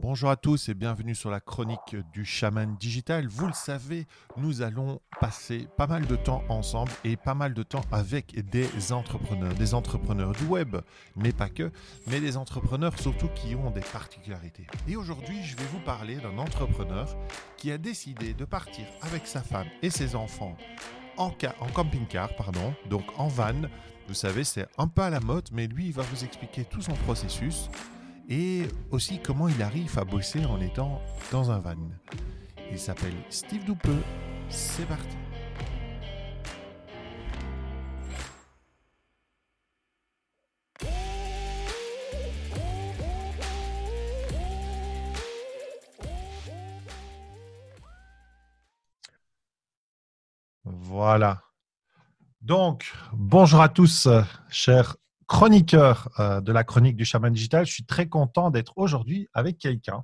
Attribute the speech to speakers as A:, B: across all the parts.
A: Bonjour à tous et bienvenue sur la chronique du chaman digital. Vous le savez, nous allons passer pas mal de temps ensemble et pas mal de temps avec des entrepreneurs, des entrepreneurs du web, mais pas que, mais des entrepreneurs surtout qui ont des particularités. Et aujourd'hui, je vais vous parler d'un entrepreneur qui a décidé de partir avec sa femme et ses enfants en, camping-car, pardon, donc en van. Vous savez, c'est un peu à la mode, mais lui, il va vous expliquer tout son processus et aussi comment il arrive à bosser en étant dans un van. Il s'appelle Steve Doupeux. C'est parti. Voilà. Donc, bonjour à tous, chers chroniqueur euh, de la chronique du chaman digital. Je suis très content d'être aujourd'hui avec quelqu'un.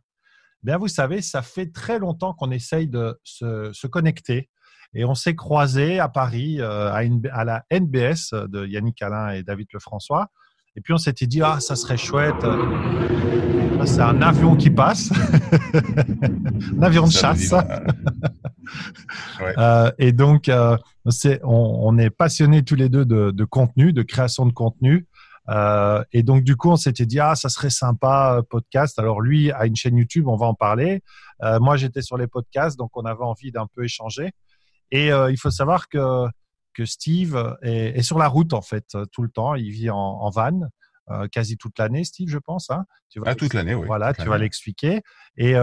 A: Bien, vous savez, ça fait très longtemps qu'on essaye de se, connecter et on s'est croisé à Paris euh, à, à, la NBS de Yannick Alain et David Lefrançois. Et puis on s'était dit, ah, ça serait chouette. C'est un avion qui passe, un avion de chasse. Euh, et donc, on, est passionnés tous les deux de, de contenu, de création de contenu. Euh, et donc, du coup, on s'était dit, ah, ça serait sympa, euh, podcast. Alors, lui a une chaîne YouTube, on va en parler. Euh, moi, j'étais sur les podcasts, donc on avait envie d'un peu échanger. Et il faut savoir que, que Steve est, sur la route, en fait, tout le temps. Il vit en, van. quasi toute l'année, Steve, je pense. Hein
B: tu vas ah, toute l'année, oui.
A: Voilà, tu vas l'expliquer. Et,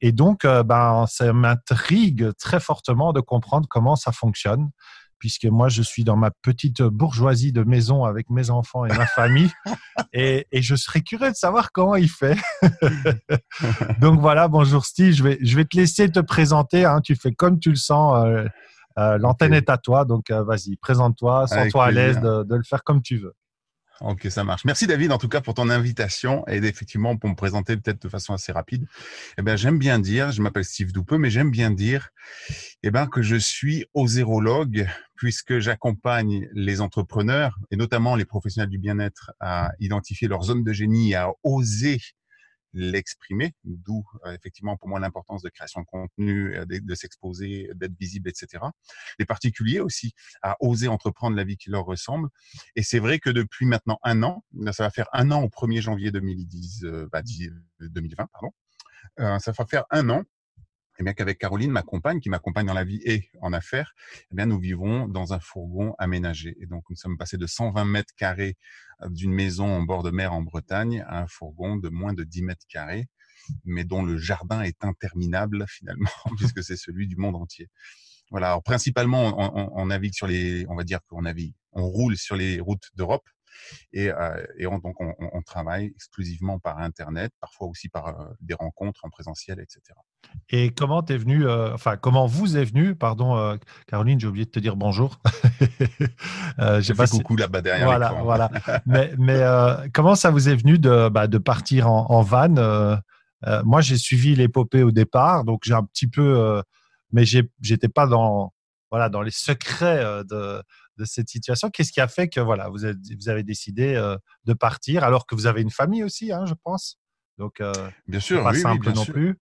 A: et donc, ben, ça m'intrigue très fortement de comprendre comment ça fonctionne puisque moi, je suis dans ma petite bourgeoisie de maison avec mes enfants et ma famille. et, je serais curieux de savoir comment il fait. Donc voilà, bonjour Steve, je vais, je vais te laisser te présenter. Hein. tu fais comme tu le sens. Euh, euh, l'antenne est à toi, donc euh, vas-y, présente-toi, sens-toi à l'aise de, le faire comme tu veux.
B: Ok, ça marche. Merci David en tout cas pour ton invitation et effectivement pour me présenter peut-être de façon assez rapide. Eh bien, j'aime bien dire, je m'appelle Steve Doupeux, mais j'aime bien dire eh ben, que je suis osérologue puisque j'accompagne les entrepreneurs et notamment les professionnels du bien-être à identifier leur zone de génie à oser l'exprimer, d'où euh, effectivement pour moi l'importance de création de contenu, euh, de, s'exposer, d'être visible, etc. Les particuliers aussi à oser entreprendre la vie qui leur ressemble. Et c'est vrai que depuis maintenant un an, ça va faire un an au 1er janvier 2010, 2020, euh, pardon, ça va faire un an eh bien qu'avec Caroline, ma compagne, qui m'accompagne dans la vie et en affaires, eh bien nous vivons dans un fourgon aménagé. Et donc nous sommes passés de 120 mètres carrés euh, d'une maison en bord de mer en Bretagne à un fourgon de moins de 10 mètres carrés, mais dont le jardin est interminable finalement, puisque c'est celui du monde entier. Voilà. Alors, principalement, on, on, navigue sur les, on va dire qu'on navigue, on roule sur les routes d'Europe, et, euh, et on, donc on, on, travaille exclusivement par Internet, parfois aussi par euh, des rencontres en présentiel, etc.
A: Et comment es venu, euh, enfin comment vous est venu, pardon Caroline, j'ai oublié de te dire bonjour.
B: euh, j'ai pas coucou là-bas derrière.
A: Voilà, voilà. mais, mais comment ça vous est venu de, bah, de partir en, en van Moi, j'ai suivi l'épopée au départ, donc j'ai un petit peu, mais j'étais pas dans voilà dans les secrets de de cette situation Qu'est-ce qui a fait que voilà, vous avez, vous avez décidé euh, de partir alors que vous avez une famille aussi, hein, je pense. Donc,
B: euh, bien sûr,
A: pas simple non plus.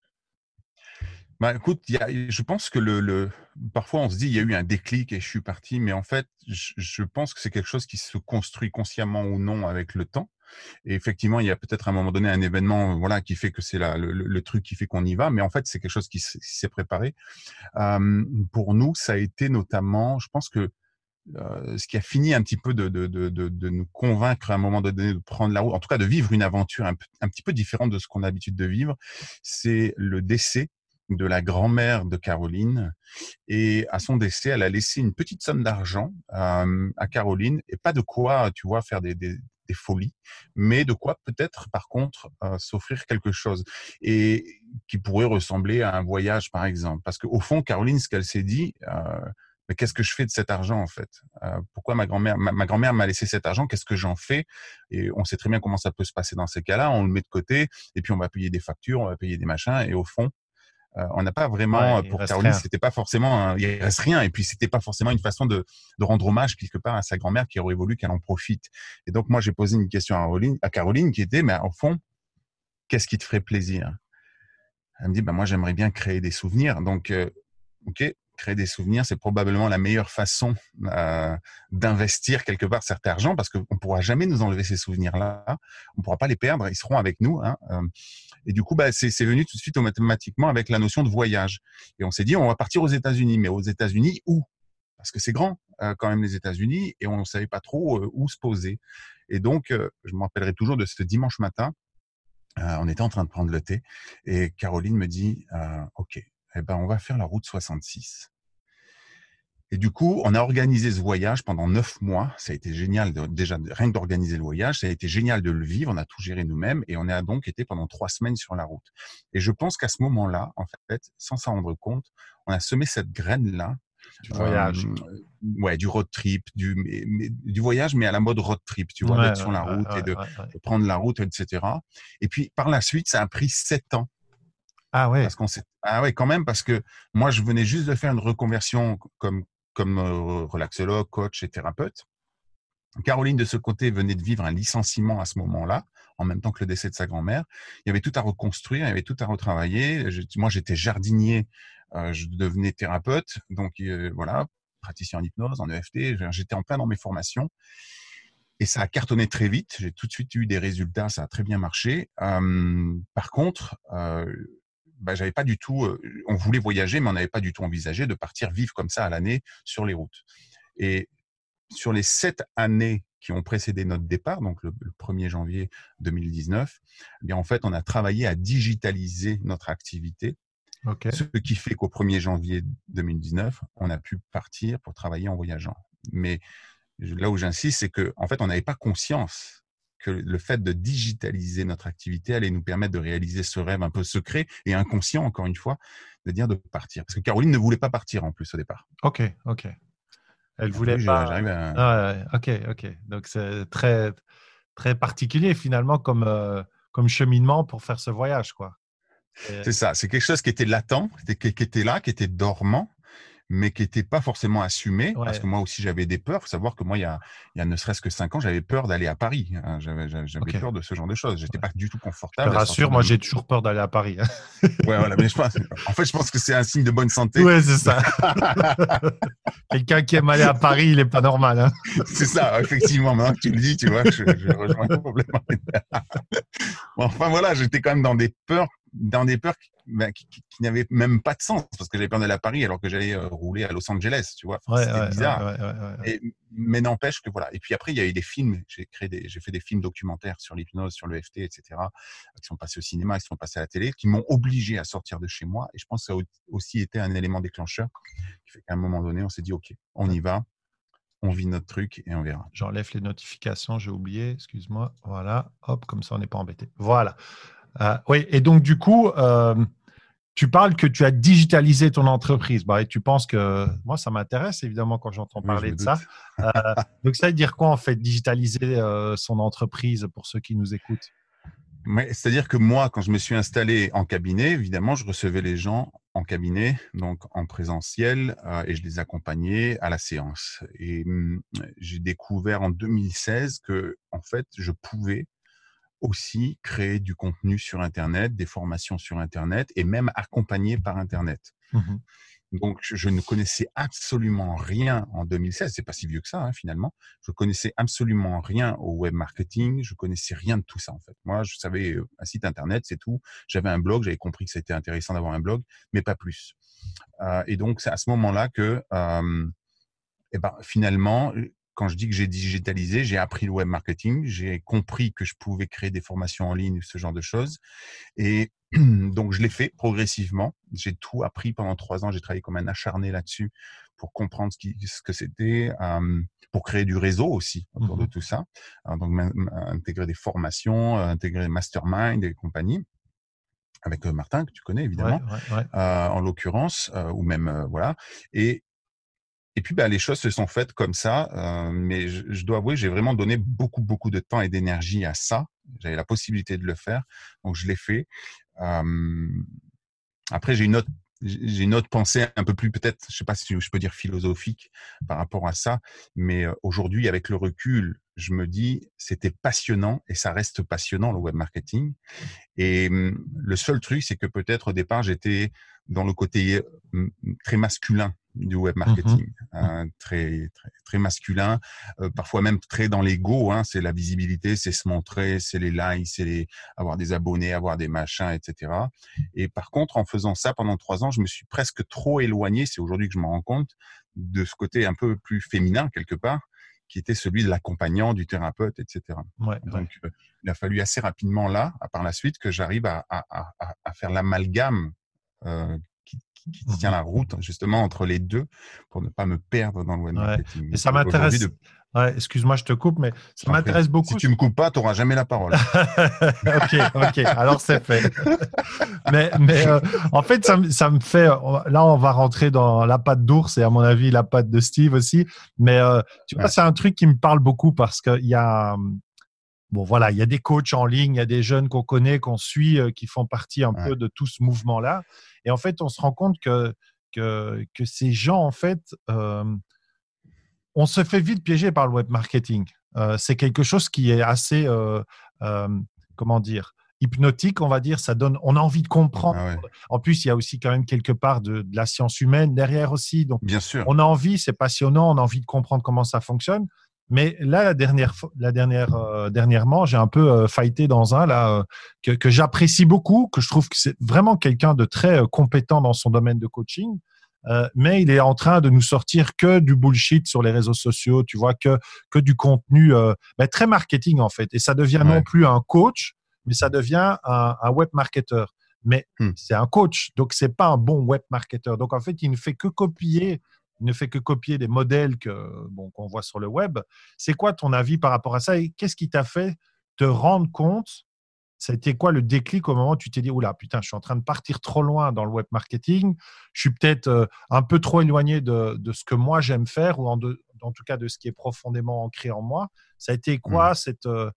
B: Bah, écoute, y a, je pense que le, le, parfois on se dit il y a eu un déclic et je suis parti, mais en fait, je, je pense que c'est quelque chose qui se construit consciemment ou non avec le temps. Et effectivement, il y a peut-être à un moment donné un événement, voilà, qui fait que c'est le, le, truc qui fait qu'on y va, mais en fait, c'est quelque chose qui s'est préparé. Euh, pour nous, ça a été notamment, je pense que euh, ce qui a fini un petit peu de, de, de, de, nous convaincre à un moment donné de prendre la route, en tout cas de vivre une aventure un, petit peu différente de ce qu'on a l'habitude de vivre, c'est le décès de la grand-mère de Caroline. Et à son décès, elle a laissé une petite somme d'argent euh, à Caroline et pas de quoi, tu vois, faire des, des, des folies, mais de quoi peut-être, par contre, euh, s'offrir quelque chose et qui pourrait ressembler à un voyage, par exemple. Parce qu'au fond, Caroline, ce qu'elle s'est dit, euh, mais qu'est-ce que je fais de cet argent en fait? Euh, Pourquoi ma grand-mère ma, grand-mère m'a laissé cet argent? Qu'est-ce que j'en fais? Et on sait très bien comment ça peut se passer dans ces cas-là. On le met de côté et puis on va payer des factures, on va payer des machins et au fond, euh, on n'a pas vraiment pour Caroline, c'était pas forcément, il reste rien et puis c'était pas forcément une façon de, de, rendre hommage quelque part à sa grand-mère qui aurait voulu qu'elle en profite. Et donc moi j'ai posé une question à Caroline, à Caroline qui était, mais au fond, qu'est-ce qui te ferait plaisir? Elle me dit, bah, moi, j'aimerais bien créer des souvenirs. Donc, OK, créer des souvenirs, c'est probablement la meilleure façon euh, d'investir quelque part cet argent parce qu'on ne pourra jamais nous enlever ces souvenirs-là. On ne pourra pas les perdre, ils seront avec nous. Hein, euh. et du coup, bah, c'est venu tout de suite automatiquement avec la notion de voyage. Et on s'est dit, on va partir aux États-Unis. Mais aux États-Unis, où? Parce que c'est grand euh, quand même les États-Unis et on ne savait pas trop où se poser. Et donc, je me rappellerai toujours de ce dimanche matin. on était en train de prendre le thé et Caroline me dit, OK, eh ben, on va faire la route 66. Et du coup, on a organisé ce voyage pendant neuf mois. Ça a été génial, déjà rien que d'organiser le voyage. Ça a été génial de le vivre. On a tout géré nous-mêmes et on a donc été pendant trois semaines sur la route. Et je pense qu'à ce moment-là, en fait, sans s'en rendre compte, on a semé cette graine-là.
A: Du voyage.
B: Euh, ouais, du road trip, du, du voyage, mais à la mode road trip, tu vois, d'être sur la route et de, de, prendre la route, etc. Et puis, par la suite, ça a pris sept ans
A: ah ouais.
B: Ah ouais, quand même, parce que moi, je venais juste de faire une reconversion comme, comme euh, relaxologue, coach et thérapeute. Caroline, de ce côté, venait de vivre un licenciement à ce moment-là, en même temps que le décès de sa grand-mère. Il y avait tout à reconstruire, il y avait tout à retravailler. moi, j'étais jardinier, euh, je devenais thérapeute, donc euh, voilà, praticien en hypnose, en EFT. J'étais en plein dans mes formations. Et ça a cartonné très vite. J'ai tout de suite eu des résultats, ça a très bien marché. par contre, bah, j'avais pas du tout, on voulait voyager, mais on n'avait pas du tout envisagé de partir vivre comme ça à l'année sur les routes. Et sur les sept années qui ont précédé notre départ, donc le, 1er janvier 2019, eh bien en fait, on a travaillé à digitaliser notre activité. Ce qui fait qu'au 1er janvier 2019, on a pu partir pour travailler en voyageant. Mais là où j'insiste, c'est qu'en en fait, on n'avait pas conscience que le fait de digitaliser notre activité allait nous permettre de réaliser ce rêve un peu secret et inconscient, encore une fois, de dire de partir. Parce que Caroline ne voulait pas partir en plus au départ.
A: Ok, ok. Elle voulait pas. Ah, ok, ok. Donc c'est très, très particulier finalement comme, euh, comme cheminement pour faire ce voyage, quoi.
B: C'est ça. C'est quelque chose qui était latent, qui était là, qui était dormant mais qui n'était pas forcément assumé, parce que moi aussi j'avais des peurs. Il faut savoir que moi, il y a, il y a ne serait-ce que cinq ans, j'avais peur d'aller à Paris. Hein. J'avais, peur de ce genre de choses. J'étais n'étais pas du tout confortable.
A: Je te rassure, moi j'ai toujours peur d'aller à Paris. Hein.
B: ouais, voilà, mais je pense, en fait, je pense que c'est un signe de bonne santé.
A: Oui, c'est ça. Quelqu'un qui aime aller à Paris, il n'est pas normal. Hein.
B: c'est ça, effectivement. Maintenant que tu le dis, tu vois, je, je rejoins complètement. enfin voilà, j'étais quand même dans des peurs dans des peurs ben, qui, qui, n'avaient même pas de sens parce que j'avais peur d'aller à Paris alors que j'allais euh, rouler à Los Angeles, tu vois. C'était bizarre. mais n'empêche que voilà. Et puis après, il y a eu des films. J'ai créé des, j'ai fait des films documentaires sur l'hypnose, sur le FT, etc. qui sont passés au cinéma, qui sont passés à la télé, qui m'ont obligé à sortir de chez moi. Et je pense que ça a aussi été un élément déclencheur qui fait qu'à un moment donné, on s'est dit, OK, on y va on vit notre truc et on verra.
A: J'enlève les notifications, j'ai oublié, excuse-moi. Voilà, hop, comme ça on n'est pas embêté. Voilà. Euh, oui, et donc du coup, euh, tu parles que tu as digitalisé ton entreprise. Bah, et tu penses que moi, ça m'intéresse évidemment quand j'entends parler de ça. Euh, donc ça veut dire quoi en fait, digitaliser son entreprise pour ceux qui nous écoutent?
B: C'est-à-dire que moi, quand je me suis installé en cabinet, évidemment, je recevais les gens en cabinet, donc en présentiel, et je les accompagnais à la séance. Et hum, j'ai découvert en 2016 que, en fait, je pouvais aussi créer du contenu sur Internet, des formations sur Internet et même accompagner par Internet. Mmh Donc, je ne connaissais absolument rien en 2016. C'est pas si vieux que ça, hein, finalement. Je connaissais absolument rien au web marketing. Je connaissais rien de tout ça, en fait. Moi, je savais un site Internet, c'est tout. J'avais un blog. J'avais compris que c'était intéressant d'avoir un blog, mais pas plus. Euh, et donc, c'est à ce moment-là que, euh, eh ben, finalement, quand je dis que j'ai digitalisé, j'ai appris le web marketing, j'ai compris que je pouvais créer des formations en ligne, ce genre de choses. Et donc, je l'ai fait progressivement. J'ai tout appris pendant trois ans. J'ai travaillé comme un acharné là-dessus pour comprendre ce, qui, ce que c'était, pour créer du réseau aussi autour de mmh tout ça. donc, intégrer des formations, intégrer des masterminds et compagnie avec Martin que tu connais évidemment, euh, en l'occurrence, euh, ou même voilà. Et et puis, bah, les choses se sont faites comme ça. Euh, mais je, dois avouer, j'ai vraiment donné beaucoup, beaucoup de temps et d'énergie à ça. J'avais la possibilité de le faire, donc je l'ai fait. Euh, après, j'ai une autre j'ai une autre pensée un peu plus peut-être, je sais pas si je peux dire philosophique par rapport à ça, mais euh, aujourd'hui avec le recul, je me dis c'était passionnant et ça reste passionnant le web marketing. Et hum, le seul truc, c'est que peut-être au départ j'étais dans le côté hum, très masculin du web mmh marketing, hein, très, très, très masculin, euh, parfois même très dans l'ego. Hein, c'est la visibilité, c'est se montrer, c'est les likes, c'est les, avoir des abonnés, avoir des machins, etc. Et par contre, en faisant ça pendant trois ans, je me suis presque trop éloigné. C'est aujourd'hui que je me rends compte de ce côté un peu plus féminin quelque part qui était celui de l'accompagnant, du thérapeute, etc. Donc, euh, il a fallu assez rapidement là, par la suite, que j'arrive à, à, à, à, faire l'amalgame euh, qui, mmh tient la route justement entre les deux pour ne pas me perdre dans le web marketing.
A: Et ça m'intéresse. Excuse-moi, je te coupe, mais ça m'intéresse beaucoup.
B: Si tu me coupes pas, tu n'auras jamais la parole.
A: ok, ok, alors c'est fait. mais, mais euh, en fait, ça, ça, me fait. Là, on va rentrer dans la patte d'ours et à mon avis la patte de Steve aussi. Mais euh, tu vois, c'est un truc qui me parle beaucoup parce qu'il y a bon voilà, il y a des coachs en ligne, il y a des jeunes qu'on connaît, qu'on suit, euh, qui font partie un peu de tout ce mouvement-là. Et en fait, on se rend compte que, que, que ces gens, en fait, euh, on se fait vite piéger par le web marketing. Euh, c'est quelque chose qui est assez, comment dire, hypnotique, on va dire. Ça donne, on a envie de comprendre. Ah en plus, il y a aussi quand même quelque part de, de, la science humaine derrière aussi. Donc,
B: bien sûr,
A: on a envie, c'est passionnant, on a envie de comprendre comment ça fonctionne. Mais là, la dernière, la dernière, euh, dernièrement, j'ai un peu euh, fighté dans un là euh, que, que j'apprécie beaucoup, que je trouve que c'est vraiment quelqu'un de très compétent dans son domaine de coaching. mais il est en train de nous sortir que du bullshit sur les réseaux sociaux, tu vois, que que du contenu ben, très marketing en fait. Et ça devient non plus un coach, mais ça devient un, un web marketer. Mais hmm. c'est un coach, donc c'est pas un bon web marketer. Donc en fait, il ne fait que copier il ne fait que copier des modèles que bon qu'on voit sur le web. C'est quoi ton avis par rapport à ça et qu'est-ce qui t'a fait te rendre compte? Ça a été quoi le déclic au moment où tu t'es dit, oula, putain, je suis en train de partir trop loin dans le web marketing, je suis peut-être euh, un peu trop éloigné de, de ce que moi j'aime faire, ou en, en, tout cas de ce qui est profondément ancré en moi. Ça a été quoi mmh. cette, euh,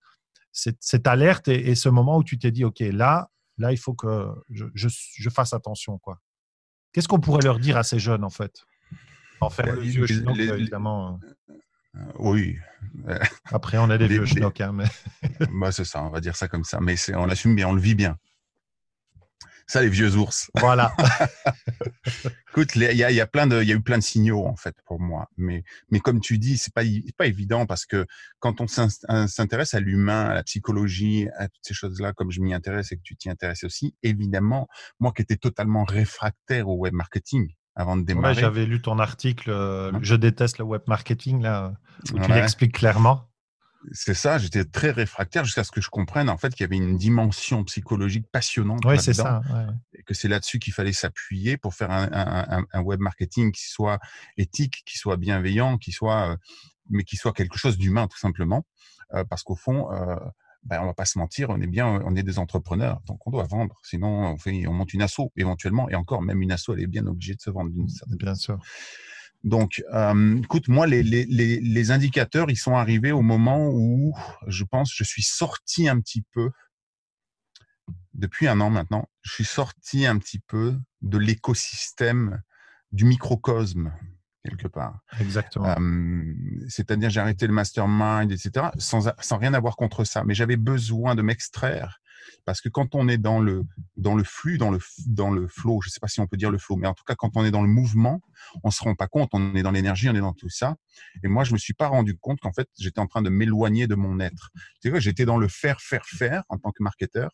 A: cette, cette, alerte et, ce moment où tu t'es dit, OK, là, là, il faut que je, je, je fasse attention. quoi? Qu'est-ce qu'on pourrait leur dire à ces jeunes, en fait? Faire le vieux schnock, évidemment.
B: Euh, oui.
A: Après, on a des vieux schnocks. Hein, mais...
B: bah, c'est ça, on va dire ça comme ça. Mais on l'assume bien, on le vit bien. Ça, les vieux ours.
A: Voilà.
B: Écoute, il y a, y, a plein de, il y a eu plein de signaux en fait pour moi. Mais, mais comme tu dis, c'est pas, pas évident parce que quand on s'intéresse à l'humain, à la psychologie, à toutes ces choses-là, comme je m'y intéresse et que tu t'y intéresses aussi, évidemment, moi qui étais totalement réfractaire au web marketing, avant de démarrer.
A: J'avais lu ton article euh, Je déteste le web marketing, là, où tu l'expliques clairement.
B: C'est ça, j'étais très réfractaire jusqu'à ce que je comprenne en fait qu'il y avait une dimension psychologique passionnante.
A: Oui, c'est ça.
B: Et que c'est là-dessus qu'il fallait s'appuyer pour faire un, un, web marketing qui soit éthique, qui soit bienveillant, qui soit, euh, mais qui soit quelque chose d'humain tout simplement. Euh, parce qu'au fond, ben, on va pas se mentir, on est bien, on est des entrepreneurs, donc on doit vendre. Sinon, on fait, on monte une asso éventuellement, et encore, même une asso, elle est bien obligée de se vendre d'une certaine
A: Bien sûr.
B: Donc, euh, écoute, moi, les, les, les, les, indicateurs, ils sont arrivés au moment où je pense, je suis sorti un petit peu depuis un an maintenant. Je suis sorti un petit peu de l'écosystème du microcosme quelque part.
A: Exactement.
B: C'est-à-dire, j'ai arrêté le mastermind, etc., sans, sans rien avoir contre ça. Mais j'avais besoin de m'extraire. Parce que quand on est dans le, dans le flux, dans le, dans le flow, je ne sais pas si on peut dire le flow, mais en tout cas, quand on est dans le mouvement, on se rend pas compte, on est dans l'énergie, on est dans tout ça. Et moi, je me suis pas rendu compte qu'en fait, j'étais en train de m'éloigner de mon être. Tu vois, j'étais dans le faire, faire, faire en tant que marketeur.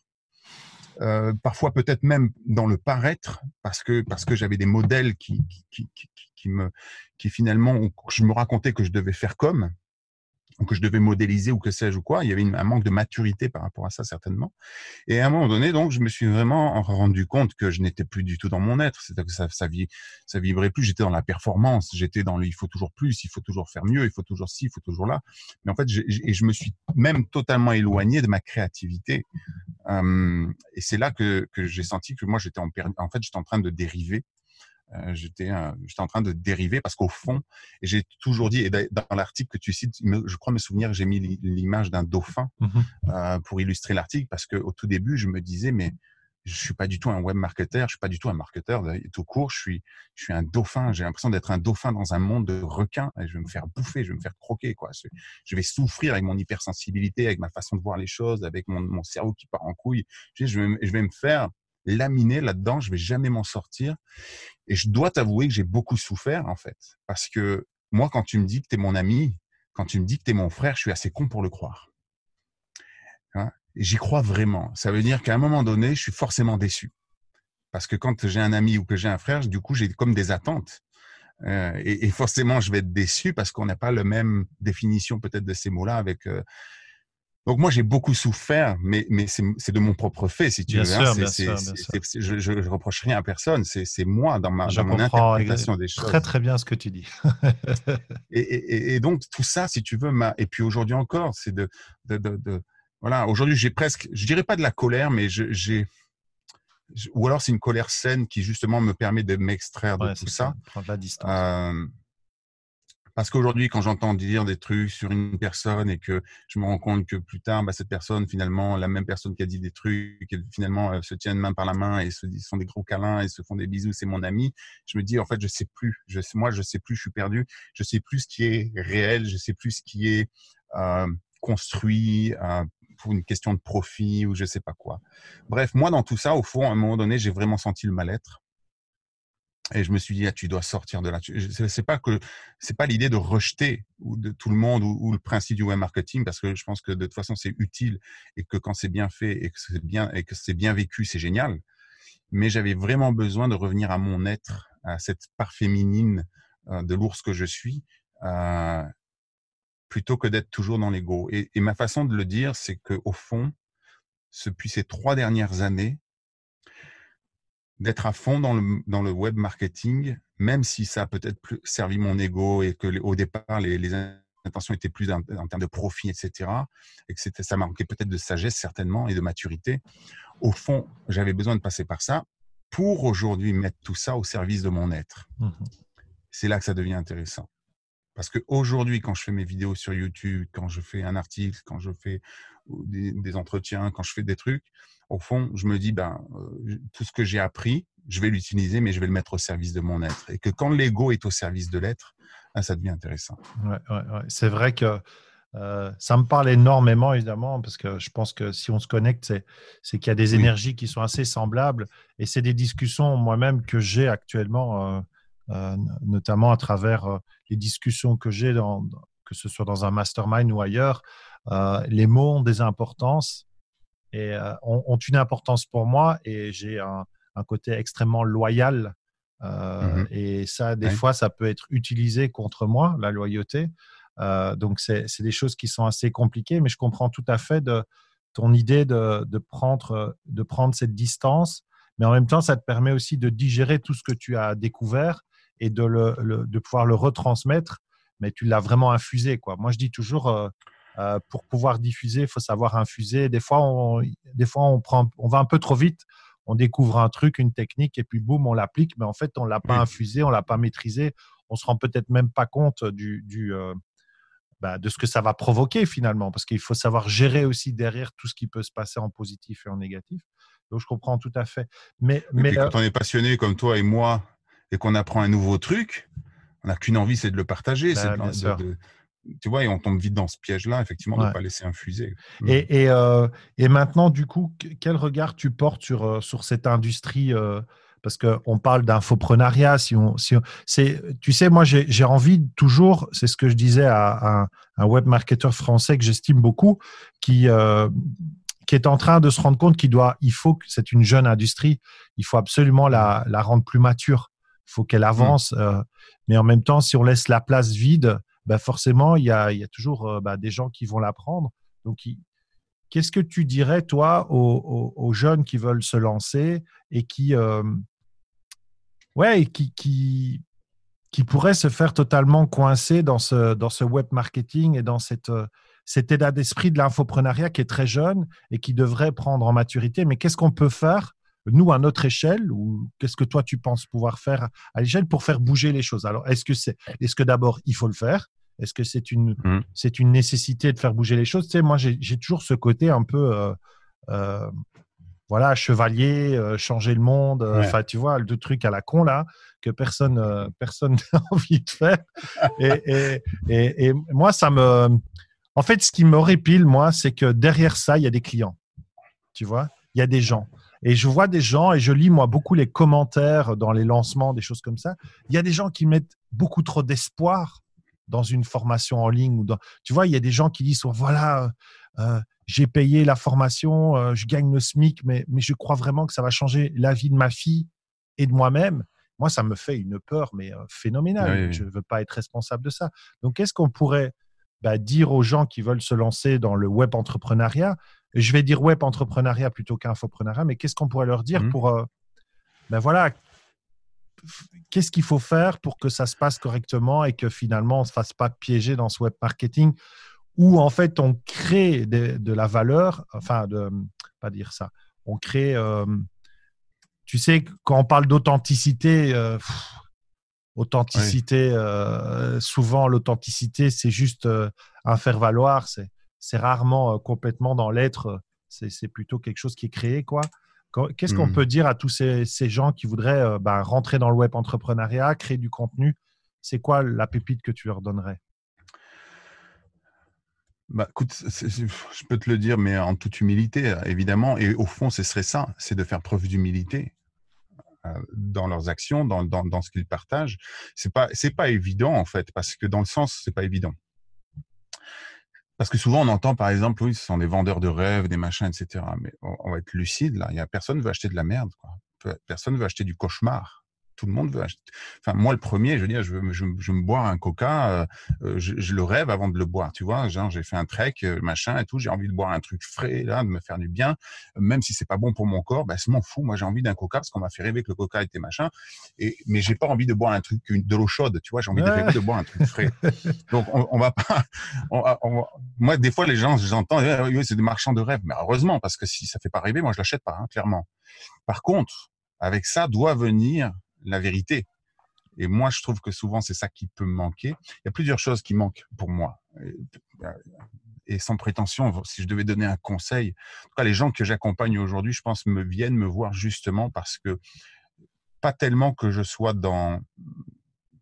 B: Euh, parfois peut-être même dans le paraître, parce que parce que j'avais des modèles qui qui, qui, qui me qui finalement je me racontais que je devais faire comme que je devais modéliser ou que sais-je ou quoi. Il y avait un manque de maturité par rapport à ça certainement. Et à un moment donné, donc, je me suis vraiment rendu compte que je n'étais plus du tout dans mon être. C'est-à-dire que ça, ça, ça vibrait plus. J'étais dans la performance. J'étais dans le il faut toujours plus, il faut toujours faire mieux, il faut toujours ci, il faut toujours là. Mais en fait, je, et je me suis même totalement éloigné de ma créativité. Euh, et c'est là que, que j'ai senti que moi, j'étais en, en fait, j'étais en train de dériver euh, j'étais j'étais en train de dériver parce qu'au fond, j'ai toujours dit, et dans l'article que tu cites, je crois me souvenir j'ai mis l'image d'un dauphin mmh euh, pour illustrer l'article parce que au tout début, je me disais, mais je suis pas du tout un web marketeur, je suis pas du tout un marketeur tout court. Je suis, je suis un dauphin. J'ai l'impression d'être un dauphin dans un monde de requins. Et je vais me faire bouffer, je vais me faire croquer, quoi. Je, vais souffrir avec mon hypersensibilité, avec ma façon de voir les choses, avec mon, mon cerveau qui part en couille. Je, vais, je vais me faire laminer là-dedans. Je vais jamais m'en sortir. Et je dois t'avouer que j'ai beaucoup souffert, en fait. Parce que moi, quand tu me dis que tu es mon ami, quand tu me dis que tu es mon frère, je suis assez con pour le croire. Hein? J'y crois vraiment. Ça veut dire qu'à un moment donné, je suis forcément déçu. Parce que quand j'ai un ami ou que j'ai un frère, du coup, j'ai comme des attentes. Euh, et, et, forcément, je vais être déçu parce qu'on n'a pas la même définition peut-être de ces mots-là avec euh, donc moi j'ai beaucoup souffert, mais, mais c'est de mon propre fait, si tu veux. Hein. je, je, reproche rien à personne, c'est moi dans ma dans mon interprétation des choses.
A: Très très bien ce que tu dis.
B: et, et, et, donc tout ça, si tu veux, ma... et puis aujourd'hui encore, c'est de, de, de, de, voilà. Aujourd'hui j'ai presque, je dirais pas de la colère, mais j'ai ou alors c'est une colère saine qui justement me permet de m'extraire de tout ça.
A: Prendre la distance. Euh,
B: parce qu'aujourd'hui, quand j'entends dire des trucs sur une personne et que je me rends compte que plus tard, bah, cette personne, finalement, la même personne qui a dit des trucs, finalement, euh, se tiennent main par la main et se font des gros câlins et se font des bisous, c'est mon ami. Je me dis, en fait, je sais plus. Je, moi, je sais plus, je suis perdu. Je sais plus ce qui est réel. Je sais plus ce qui est euh, construit euh, pour une question de profit ou je sais pas quoi. Bref, moi, dans tout ça, au fond, à un moment donné, j'ai vraiment senti le mal-être. Et je me suis dit, ah, tu dois sortir de là. C'est pas que c'est pas l'idée de rejeter ou de tout le monde ou, le principe du web marketing parce que je pense que de toute façon c'est utile et que quand c'est bien fait et que c'est bien et que c'est bien vécu, c'est génial. Mais j'avais vraiment besoin de revenir à mon être, à cette part féminine euh, de l'ours que je suis, euh, plutôt que d'être toujours dans l'ego. Et, et ma façon de le dire, c'est que au fond, depuis ces trois dernières années, d'être à fond dans le, dans le web marketing, même si ça a peut-être plus servi mon ego et que au départ, les, les intentions étaient plus en, termes de profit, etc. Et que ça manquait peut-être de sagesse, certainement, et de maturité. Au fond, j'avais besoin de passer par ça pour aujourd'hui mettre tout ça au service de mon être. Mmh C'est là que ça devient intéressant. Parce qu'aujourd'hui, quand je fais mes vidéos sur YouTube, quand je fais un article, quand je fais des, des entretiens, quand je fais des trucs, au fond, je me dis, ben, euh, tout ce que j'ai appris, je vais l'utiliser, mais je vais le mettre au service de mon être. Et que quand l'ego est au service de l'être, ben, ça devient intéressant.
A: Ouais, ouais, C'est vrai que euh, ça me parle énormément, évidemment, parce que je pense que si on se connecte, c'est qu'il y a des énergies qui sont assez semblables. Et c'est des discussions moi-même que j'ai actuellement, euh, notamment à travers les discussions que j'ai, que ce soit dans un mastermind ou ailleurs. Les mots ont des importances et euh, ont, une importance pour moi et j'ai un, côté extrêmement loyal. Euh, mmh et ça, des fois, ça peut être utilisé contre moi, la loyauté. Euh, donc, c'est des choses qui sont assez compliquées, mais je comprends tout à fait de, ton idée de, de, prendre, de prendre cette distance. Mais en même temps, ça te permet aussi de digérer tout ce que tu as découvert et de, le, de pouvoir le retransmettre. Mais tu l'as vraiment infusé. Quoi. Moi, je dis toujours, euh, pour pouvoir diffuser, il faut savoir infuser. Des fois, on, des fois on, prend, on va un peu trop vite. On découvre un truc, une technique, et puis boum, on l'applique. Mais en fait, on ne l'a pas infusé, on ne l'a pas maîtrisé. On ne se rend peut-être même pas compte du, du euh, bah, de ce que ça va provoquer finalement. Parce qu'il faut savoir gérer aussi derrière tout ce qui peut se passer en positif et en négatif. Donc, je comprends tout à fait. Mais, mais
B: quand on est passionné comme toi et moi, et qu'on apprend un nouveau truc, on n'a qu'une envie, c'est de le partager. Bah, de, tu vois, et on tombe vite dans ce piège-là, effectivement, de ne pas laisser infuser.
A: Et, mm. euh, et, maintenant, du coup, quel regard tu portes sur, euh, sur cette industrie euh, Parce qu'on parle d'infoprenariat. Si on, si tu sais, moi, j'ai envie toujours, c'est ce que je disais à, un web marketeur français que j'estime beaucoup, qui, qui est en train de se rendre compte qu'il doit, il faut que c'est une jeune industrie, il faut absolument la, la rendre plus mature. Il faut qu'elle mm. avance. mais en même temps, si on laisse la place vide, bah, forcément, il y a, toujours euh, bah, des gens qui vont l'apprendre. Donc, qu'est-ce que tu dirais, toi, aux, jeunes qui veulent se lancer et qui, euh, ouais, qui, qui, qui pourraient se faire totalement coincer dans ce, dans ce web marketing et dans cette, euh, cet état d'esprit de l'infoprenariat qui est très jeune et qui devrait prendre en maturité? Mais qu'est-ce qu'on peut faire nous, à notre échelle, ou qu'est-ce que toi tu penses pouvoir faire à l'échelle pour faire bouger les choses? Alors, est-ce que c'est, est-ce que d'abord il faut le faire? Est-ce que c'est une, mmh. c'est une nécessité de faire bouger les choses? Tu sais, moi, j'ai, toujours ce côté un peu, euh, euh, voilà, chevalier, euh, changer le monde, enfin, tu vois, le truc à la con là, que personne personne n'a envie de faire. Et, et, et, moi, ça me. En fait, ce qui me répile, moi, c'est que derrière ça, il y a des clients. Tu vois, il y a des gens. Et je vois des gens, et je lis moi beaucoup les commentaires dans les lancements, des choses comme ça. Il y a des gens qui mettent beaucoup trop d'espoir dans une formation en ligne. Ou dans... Tu vois, il y a des gens qui disent voilà, euh, j'ai payé la formation, euh, je gagne le SMIC, mais, mais je crois vraiment que ça va changer la vie de ma fille et de moi-même. Moi, ça me fait une peur, mais euh, phénoménale. Je ne veux pas être responsable de ça. Donc, qu'est-ce qu'on pourrait bah, dire aux gens qui veulent se lancer dans le web entrepreneuriat Je vais dire web entrepreneuriat plutôt qu'infoprenariat, mais qu'est-ce qu'on pourrait leur dire mmh. pour, ben voilà, qu'est-ce qu'il faut faire pour que ça se passe correctement et que finalement on ne se fasse pas piéger dans ce web marketing où en fait on crée de, la valeur, enfin, de, pas dire ça, on crée, euh, tu sais, quand on parle d'authenticité, euh, authenticité, euh, souvent l'authenticité c'est juste un faire-valoir, c'est rarement complètement dans l'être, c'est plutôt quelque chose qui est créé, quoi. Qu'est-ce qu'on mmh. peut dire à tous ces, gens qui voudraient bah, rentrer dans le web entrepreneuriat, créer du contenu? C'est quoi la pépite que tu leur donnerais?
B: Bah, écoute, je peux te le dire, mais en toute humilité, évidemment. Et au fond, ce serait ça, c'est de faire preuve d'humilité euh, dans leurs actions, dans, dans, dans ce qu'ils partagent. C'est pas, c'est pas évident en fait, parce que dans le sens, c'est pas évident. Parce que souvent, on entend, par exemple, oui, ce sont des vendeurs de rêves, des machins, etc. Mais on, va être lucide, là. Il y a personne veut acheter de la merde, quoi. Personne veut acheter du cauchemar tout le monde veut acheter. Enfin, moi, le premier, je veux dire, je veux, je, me boire un coca, euh, euh, je, le rêve avant de le boire, tu vois. Genre, j'ai fait un trek, euh, machin et tout, j'ai envie de boire un truc frais, là, de me faire du bien, même si c'est pas bon pour mon corps, ben, je m'en fous. Moi, j'ai envie d'un coca parce qu'on m'a fait rêver que le coca était machin. Et, mais j'ai pas envie de boire un truc, de l'eau chaude, tu vois. J'ai envie de, rêver de boire un truc frais. Donc, on, va pas, moi, des fois, les gens, j'entends, oui, c'est des marchands de rêve. Mais heureusement, parce que si ça fait pas rêver, moi, je l'achète pas, hein, clairement. Par contre, avec ça doit venir la vérité. Et moi, je trouve que souvent, c'est ça qui peut manquer. Il y a plusieurs choses qui manquent pour moi. Et sans prétention, si je devais donner un conseil, en tout cas, les gens que j'accompagne aujourd'hui, je pense, me viennent me voir justement parce que, pas tellement que je sois dans,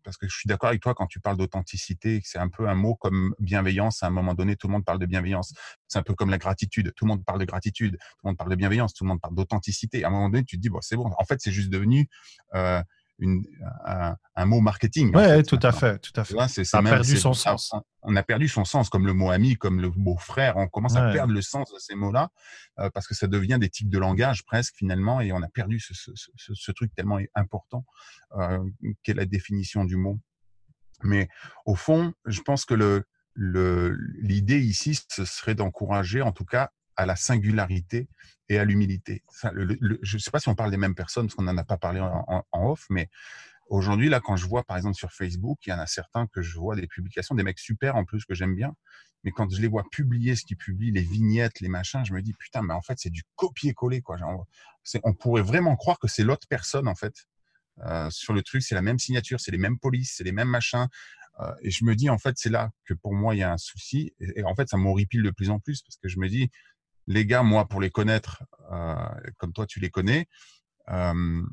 B: parce que je suis d'accord avec toi quand tu parles d'authenticité, c'est un peu un mot comme bienveillance. À un moment donné, tout le monde parle de bienveillance. C'est un peu comme la gratitude. Tout le monde parle de gratitude. Tout le monde parle de bienveillance. Tout le monde parle d'authenticité. À un moment donné, tu te dis, bon, c'est bon. En fait, c'est juste devenu euh, un, mot marketing.
A: Oui, tout à fait, tout à fait. ça a perdu son sens.
B: On a perdu son sens, comme le mot ami, comme le mot frère. On commence à perdre le sens de ces mots-là euh, parce que ça devient des types de langage presque finalement, et on a perdu ce, truc tellement important euh, qu'est la définition du mot. Mais au fond, je pense que le, l'idée ici, ce serait d'encourager, en tout cas, à la singularité et à l'humilité. je ne sais pas si on parle des mêmes personnes, parce qu'on n'en a pas parlé en, off, mais aujourd'hui, là, quand je vois, par exemple, sur Facebook, il y en a certains que je vois des publications, des mecs super en plus, que j'aime bien, mais quand je les vois publier ce qu'ils publient, les vignettes, les machins, je me dis, putain, mais en fait, c'est du copier-coller, quoi. on pourrait vraiment croire que c'est l'autre personne, en fait. Euh, sur le truc, c'est la même signature, c'est les mêmes polices, c'est les mêmes machins. Euh, et je me dis, en fait, c'est là que pour moi, il y a un souci. Et, et en fait, ça m'horripile de plus en plus parce que je me dis, les gars, moi, pour les connaître, euh, comme toi, tu les connais, euh,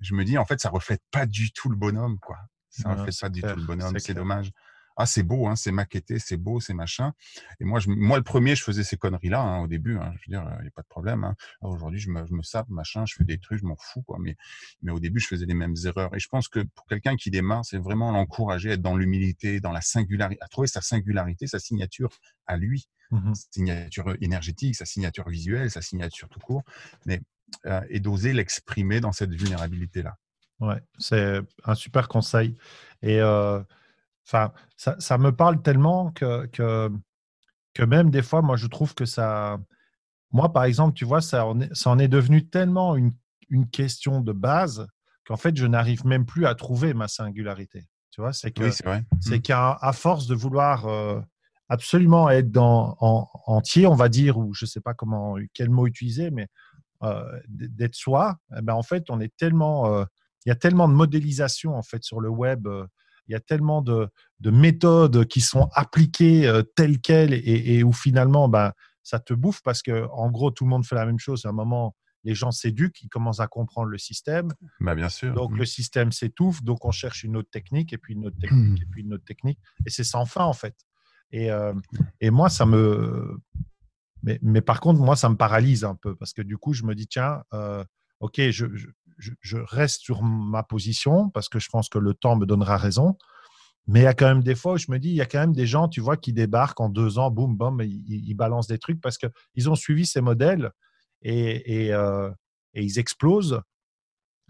B: je me dis, en fait, ça reflète pas du tout le bonhomme, quoi. Ça ne reflète pas du tout le bonhomme, c'est dommage. Ah, c'est beau, hein, c'est maquetté, c'est beau, c'est machin. Et moi, je, moi, le premier, je faisais ces conneries-là hein, au début. Hein, je veux dire, il n'y a pas de problème. Hein. Aujourd'hui, je me, je me sape, machin, je fais des trucs, je m'en fous, quoi. Mais, mais au début, je faisais les mêmes erreurs. Et je pense que pour quelqu'un qui démarre, c'est vraiment l'encourager à être dans l'humilité, dans la singularité, à trouver sa singularité, sa signature à lui. Mmh signature énergétique, sa signature visuelle, sa signature tout court, mais euh, et d'oser l'exprimer dans cette vulnérabilité-là.
A: Ouais, c'est un super conseil. Et euh, enfin, ça, ça, me parle tellement que, que, que, même des fois, moi, je trouve que ça. Moi, par exemple, tu vois, ça en est, ça en est devenu tellement une, une question de base qu'en fait, je n'arrive même plus à trouver ma singularité. Tu vois, c'est que c'est mmh. qu'à force de vouloir euh, absolument être dans, en, entier, on va dire, ou je ne sais pas comment, quel mot utiliser, mais euh, d'être soi, eh ben, en fait, on est tellement, euh, il y a tellement de modélisation en fait sur le web, il y a tellement de, de, méthodes qui sont appliquées telles quelles et, et, où finalement, ben, ça te bouffe parce que en gros, tout le monde fait la même chose. À un moment, les gens s'éduquent, ils commencent à comprendre le système.
B: Bah, bien sûr.
A: Donc
B: Mm.
A: le système s'étouffe, donc on cherche une autre technique, et puis une autre technique, et puis une autre technique. Et c'est sans fin, en fait. Et, euh, et moi, ça me. Mais, mais par contre, moi, ça me paralyse un peu, parce que du coup, je me dis, tiens, euh, OK, je, je, je- je reste sur ma position, parce que je pense que le temps me donnera raison. Mais il y a quand même des fois où je me dis, il y a quand même des gens, tu vois, qui débarquent en deux ans, boum, boum, ils, ils balancent des trucs parce qu'ils ont suivi ces modèles et, et, euh, et ils explosent.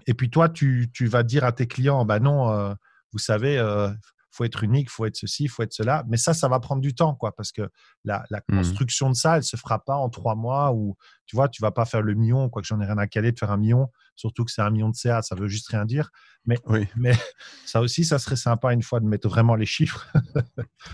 A: Et puis toi, tu, tu vas dire à tes clients, bah non, euh, vous savez, euh, faut être unique, faut être ceci, faut être cela. Mais ça, ça va prendre du temps, quoi, parce que la, la
B: Mhm.
A: construction de ça, elle se fera pas en trois mois ou tu vois, tu vas pas faire le million, quoi que j'en ai rien à caler de faire un million, surtout que c'est un million de CA, ça veut juste rien dire.
B: Oui,
A: Mais ça aussi, ça serait sympa une fois de mettre vraiment les chiffres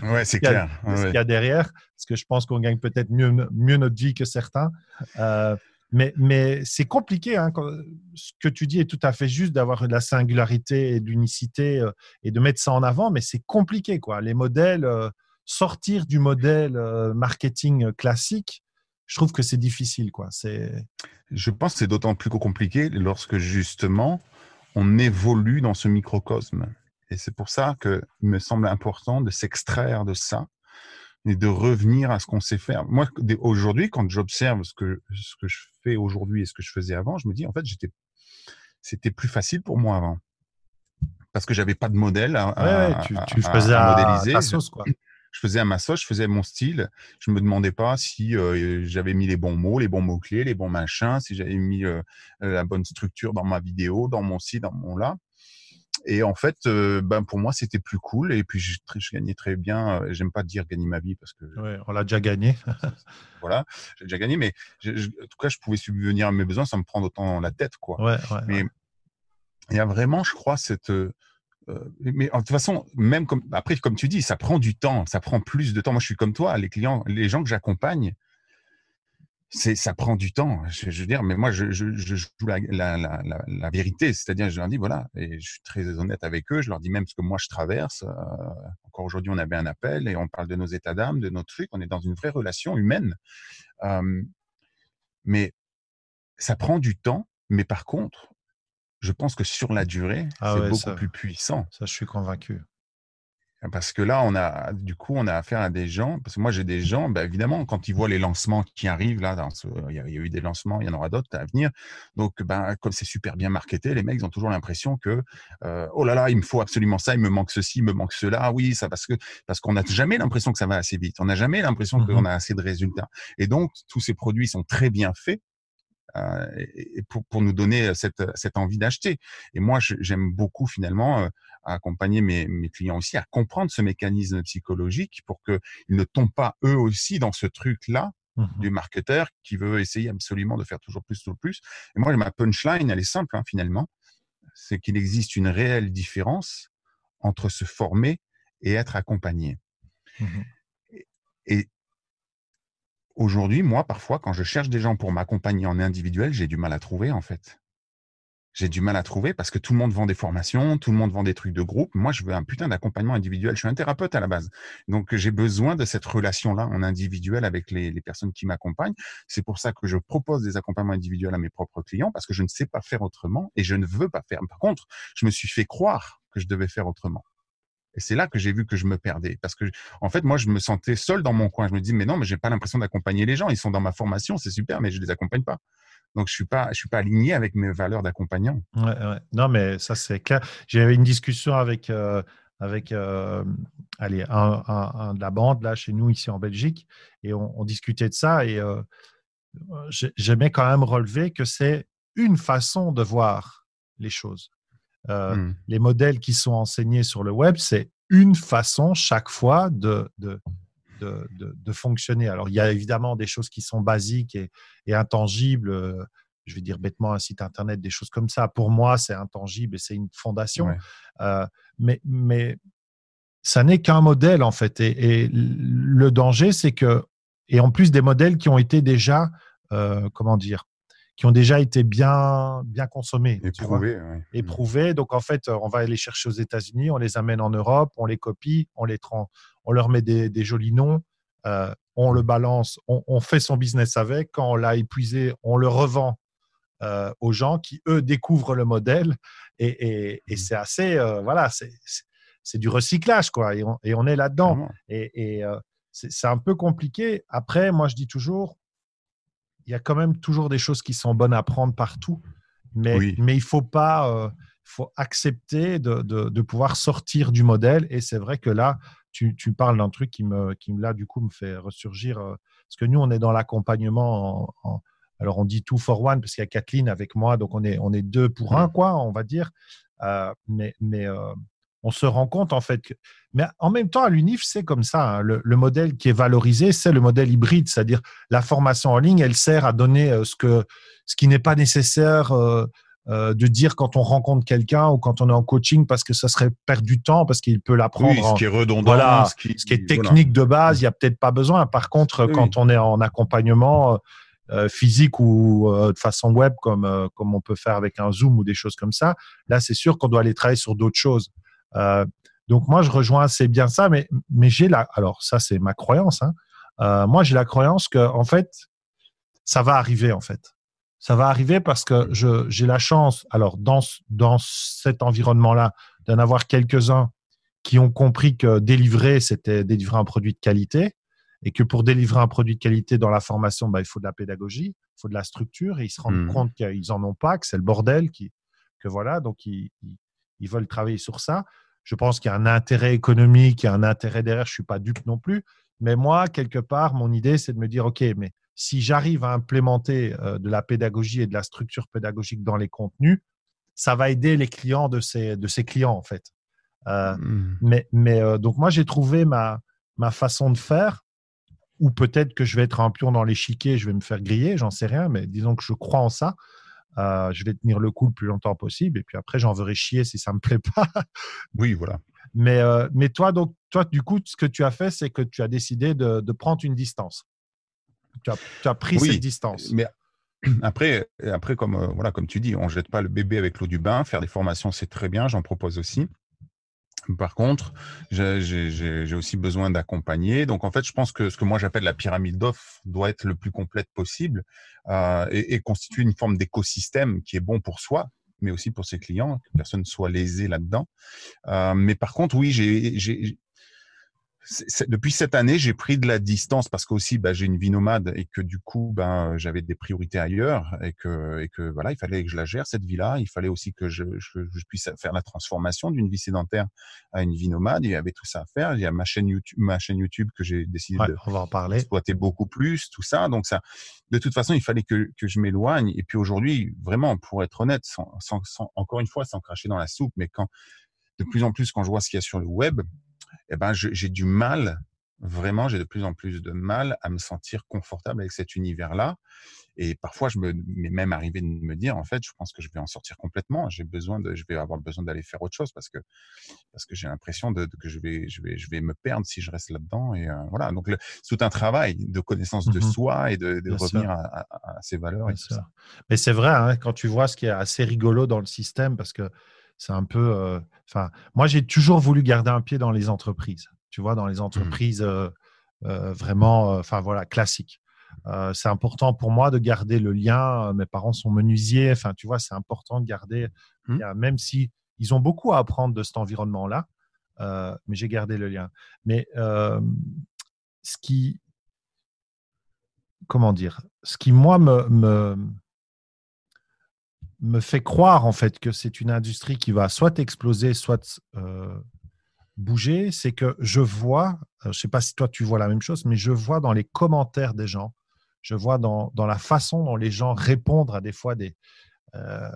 B: ouais, c'est
A: a-
B: clair.
A: de
B: Ouais,
A: ce qu'il y a derrière, parce que je pense qu'on gagne peut-être mieux, mieux notre vie que certains. Euh, mais mais c'est compliqué. Hein, quand- ce que tu dis est tout à fait juste d'avoir de la singularité et d'unicité euh, et de mettre ça en avant, mais c'est compliqué. Quoi. Les modèles, euh, sortir du modèle marketing classique, je trouve que c'est difficile. Quoi. C'est,
B: Je pense que c'est d'autant plus compliqué lorsque justement on évolue dans ce microcosme. Et c'est pour ça qu'il me semble important de s'extraire de ça et de revenir à ce qu'on sait faire. Moi, aujourd'hui, quand j'observe ce que, ce que je fais aujourd'hui et ce que je faisais avant, je me dis, en fait, j'étais, c'était plus facile pour moi avant. Parce que j'avais pas de modèle à,
A: ouais,
B: à-
A: tu,
B: à-
A: tu
B: à-
A: faisais
B: à modéliser.
A: sauce. Quoi.
B: Je faisais ma sauce, je faisais mon style. Je me demandais pas si euh, j'avais mis les bons mots, les bons mots-clés, les bons machins, si j'avais mis euh, la bonne structure dans ma vidéo, dans mon site, dans mon là. Et en fait, euh, ben pour moi, c'était plus cool. Et puis, je, je gagnais très bien. J'aime pas dire gagner ma vie parce que
A: Ouais, on l'a déjà gagné.
B: voilà, j'ai déjà gagné. Mais je- je- en tout cas, je pouvais subvenir à mes besoins sans me prendre autant la tête, quoi.
A: Ouais, ouais,
B: Mais il y a vraiment, je crois, cette. Euh, mais de toute façon, même après, comme tu dis, ça prend du temps, ça prend plus de temps. Moi, je suis comme toi, les clients, les gens que j'accompagne, c'est ça prend du temps. Je, veux dire, mais moi, je, joue la vérité, c'est-à-dire, je leur dis voilà, et je suis très honnête avec eux. Je leur dis même ce que moi je traverse. Euh, encore aujourd'hui, on avait un appel et on parle de nos états d'âme, de nos trucs. On est dans une vraie relation humaine, euh, mais ça prend du temps. Mais par contre, je pense que sur la durée,
A: Ah
B: c'est
A: ouais,
B: beaucoup
A: ça-
B: plus puissant.
A: Ça, je suis convaincu.
B: Parce que là, on a, du coup, on a affaire à des gens. Parce que moi, j'ai des gens, bah, évidemment, quand ils voient les lancements qui arrivent, là, dans ce- il, y a, il y a eu des lancements, il y en aura d'autres à venir. Donc, ben, comme c'est super bien marketé, les mecs, ils ont toujours l'impression que, euh, oh là là, il me faut absolument ça, il me manque ceci, il me manque cela. Ah oui, ça, parce que, parce qu'on n'a jamais l'impression que ça va assez vite. On n'a jamais l'impression
A: Mhm.
B: qu'on a assez de résultats. Et donc, tous ces produits sont très bien faits. Et pour, pour nous donner cette, cette envie d'acheter. Et moi, j'aime beaucoup finalement euh, accompagner mes, mes clients aussi à comprendre ce mécanisme psychologique pour qu'ils ne tombent pas eux aussi dans ce truc-là
A: Mhm.
B: du marketeur qui veut essayer absolument de faire toujours plus, toujours plus. Et moi, ma punchline, elle est simple hein, finalement, c'est qu'il existe une réelle différence entre se former et être accompagné.
A: Mhm.
B: Et aujourd'hui, moi, parfois, quand je cherche des gens pour m'accompagner en individuel, j'ai du mal à trouver, en fait. J'ai du mal à trouver parce que tout le monde vend des formations, tout le monde vend des trucs de groupe. Moi, je veux un putain d'accompagnement individuel. Je suis un thérapeute à la base. Donc, j'ai besoin de cette relation-là en individuel avec les, personnes qui m'accompagnent. C'est pour ça que je propose des accompagnements individuels à mes propres clients parce que je ne sais pas faire autrement et je ne veux pas faire. Par contre, je me suis fait croire que je devais faire autrement. Et c'est là que j'ai vu que je me perdais. Parce que, en fait, moi, je me sentais seul dans mon coin. Je me dis, mais non, mais j'ai pas l'impression d'accompagner les gens. Ils sont dans ma formation, c'est super, mais je les accompagne pas. Donc, je suis suis pas aligné avec mes valeurs d'accompagnant.
A: Ouais, ouais. Non, mais ça, c'est clair. J'avais une discussion avec, euh, avec euh, allez, un, un- de la bande, là, chez nous, ici en Belgique, et on, discutait de ça. Et euh, j'ai- j'aimais quand même relever que c'est une façon de voir les choses. Euh,
B: Hmm.
A: Les modèles qui sont enseignés sur le web, c'est une façon chaque fois de, de, de, fonctionner. Alors, il y a évidemment des choses qui sont basiques et, et intangibles. euh, Je vais dire bêtement un site internet, des choses comme ça. Pour moi, c'est intangible et c'est une fondation.
B: Ouais.
A: Euh, mais, mais ça n'est qu'un modèle, en fait. Et, et le danger, c'est que, et en plus des modèles qui ont été déjà, euh, comment dire, qui ont déjà été bien, bien consommés. tu vois
B: Éprouvé. ouais.
A: éprouvés. Donc, en fait, on va les chercher aux États-Unis, on les amène en Europe, on les copie, on, les tran- on leur met des, des jolis noms, euh, on le balance, on, on fait son business avec. Quand on l'a épuisé, on le revend euh, aux gens qui, eux, découvrent le modèle. Et, mmh. c'est assez, euh, voilà, c'est du recyclage, quoi. Et on, est là-dedans. Et, euh, c'est un peu compliqué. Après, moi, je dis toujours, il y a quand même toujours des choses qui sont bonnes à prendre partout. Mais, mais il faut pas, faut accepter de, de, pouvoir sortir du modèle. Et c'est vrai que là, tu, tu parles d'un truc qui me, qui là, du coup, me fait ressurgir. parce que nous, on est dans l'accompagnement en alors on dit two for one parce qu'il y a Kathleen avec moi, donc on est, on est deux pour un, quoi, on va dire. Euh, mais mais euh, on se rend compte en fait que. Mais en même temps, à l'UNIF, c'est comme ça. Hein. le, modèle qui est valorisé, c'est le modèle hybride, c'est-à-dire la formation en ligne, elle sert à donner euh, ce, que, ce qui n'est pas nécessaire. de dire quand on rencontre quelqu'un ou quand on est en coaching parce que ça serait perdre du temps parce qu'il peut l'apprendre.
B: Oui, ce qui est redondant,
A: voilà, ce, qui, est technique de base, il n'y a peut-être pas besoin. Par contre, quand on est en accompagnement, euh, physique ou euh, de façon web comme, euh, comme on peut faire avec un Zoom ou des choses comme ça. Là, c'est sûr qu'on doit aller travailler sur d'autres choses. Donc moi, je rejoins assez bien ça, mais, mais j'ai la... Alors ça, c'est ma croyance. Hein. moi, j'ai la croyance que en fait, ça va arriver en fait. Ça va arriver parce que j'ai la chance, alors dans, dans cet environnement-là, d'en avoir quelques-uns qui ont compris que délivrer, c'était délivrer un produit de qualité et que pour délivrer un produit de qualité dans la formation, bah, il faut de la pédagogie, il faut de la structure, et ils se rendent mmh. compte qu'ils en ont pas, que c'est le bordel, qui, que voilà, donc ils, ils, veulent travailler sur ça. Je pense qu'il y a un intérêt économique, il y a un intérêt derrière, je suis pas dupe non plus, mais moi, quelque part, mon idée, c'est de me dire, OK, mais si j'arrive à implémenter euh, de la pédagogie et de la structure pédagogique dans les contenus, ça va aider les clients de ces, de ces clients, en fait. Euh, mmh. Mais, mais euh, donc, moi, j'ai trouvé ma, ma façon de faire ou peut-être que je vais être un pion dans l'échiquier, je vais me faire griller, j'en sais rien, mais disons que je crois en ça. Euh, je vais tenir le coup le plus longtemps possible et puis après j'en verrai chier si ça me plaît pas.
B: oui, voilà.
A: Mais, euh, mais toi, donc, toi, du coup, ce que tu as fait, c'est que tu as décidé de, de prendre une distance. Tu as, tu as pris cette distance.
B: Mais après, après comme, euh, voilà, comme tu dis, on ne jette pas le bébé avec l'eau du bain. Faire des formations, c'est très bien, j'en propose aussi. Par contre, j'ai aussi besoin d'accompagner. Donc, en fait, je pense que ce que moi j'appelle la pyramide d'offres doit être le plus complète possible euh, et, constituer une forme d'écosystème qui est bon pour soi, mais aussi pour ses clients, que personne ne soit lésé là-dedans. Euh, mais par contre, oui, j'ai depuis cette année, j'ai pris de la distance parce qu'aussi, bah, j'ai une vie nomade et que du coup, ben, j'avais des priorités ailleurs et que, et que voilà, il fallait que je la gère cette vie-là. Il fallait aussi que je, je, puisse faire la transformation d'une vie sédentaire à une vie nomade. Il y avait tout ça à faire. Il y a ma chaîne YouTube, ma chaîne YouTube que j'ai décidé de
A: on va en parler.
B: exploiter beaucoup plus, tout ça. Donc ça, de toute façon, il fallait que, que je m'éloigne. Et puis aujourd'hui, vraiment, pour être honnête, sans, sans, sans, encore une fois, sans cracher dans la soupe, mais quand de plus en plus, quand je vois ce qu'il y a sur le web, eh ben, j'ai du mal, vraiment, j'ai de plus en plus de mal à me sentir confortable avec cet univers-là. Et parfois, je me m'est même arrivé de me dire, en fait, je pense que je vais en sortir complètement. J'ai besoin de, je vais avoir besoin d'aller faire autre chose parce que parce que j'ai l'impression de, que je vais, je vais, je vais me perdre si je reste là-dedans. Et euh, voilà. Donc, c'est tout un travail de connaissance de mmh soi et de, revenir à, ses valeurs. et tout ça.
A: Mais c'est vrai, hein, quand tu vois ce qui est assez rigolo dans le système, parce que c'est un peu. Euh, enfin, moi, j'ai toujours voulu garder un pied dans les entreprises. Tu vois, dans les mmh. entreprises euh, euh, vraiment, enfin voilà, classiques. c'est important pour moi de garder le lien. Mes parents sont menuisiers. Enfin, tu vois, c'est important de garder, mmh. même si ils ont beaucoup à apprendre de cet environnement-là. mais j'ai gardé le lien. Mais ce qui, comment dire, ce qui moi me, me me fait croire en fait que c'est une industrie qui va soit exploser, soit euh, bouger, c'est que je vois, euh, je ne sais pas si toi tu vois la même chose, mais je vois dans les commentaires des gens, je vois dans, dans la façon dont les gens répondent à des fois des, euh,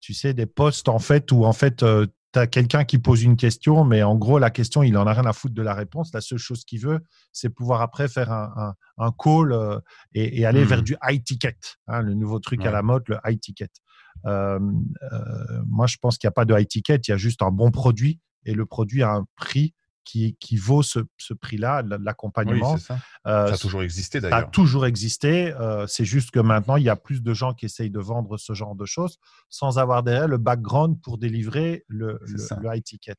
A: tu sais, des posts en fait où en fait tu as quelqu'un qui pose une question, mais en gros, la question, il en a rien à foutre de la réponse. La seule chose qu'il veut, c'est pouvoir après faire un, un, call et, aller vers mmh. du high ticket, hein, le nouveau truc à la mode, le high ticket. Euh, euh, moi, je pense qu'il n'y a pas de high ticket, il y a juste un bon produit et le produit a un prix qui, qui, vaut ce, ce prix-là, l'accompagnement.
B: Oui, ça. Euh, ça. a toujours existé d'ailleurs.
A: Ça a toujours existé. c'est juste que maintenant, il y a plus de gens qui essayent de vendre ce genre de choses sans avoir derrière le background pour délivrer le, le, high ticket.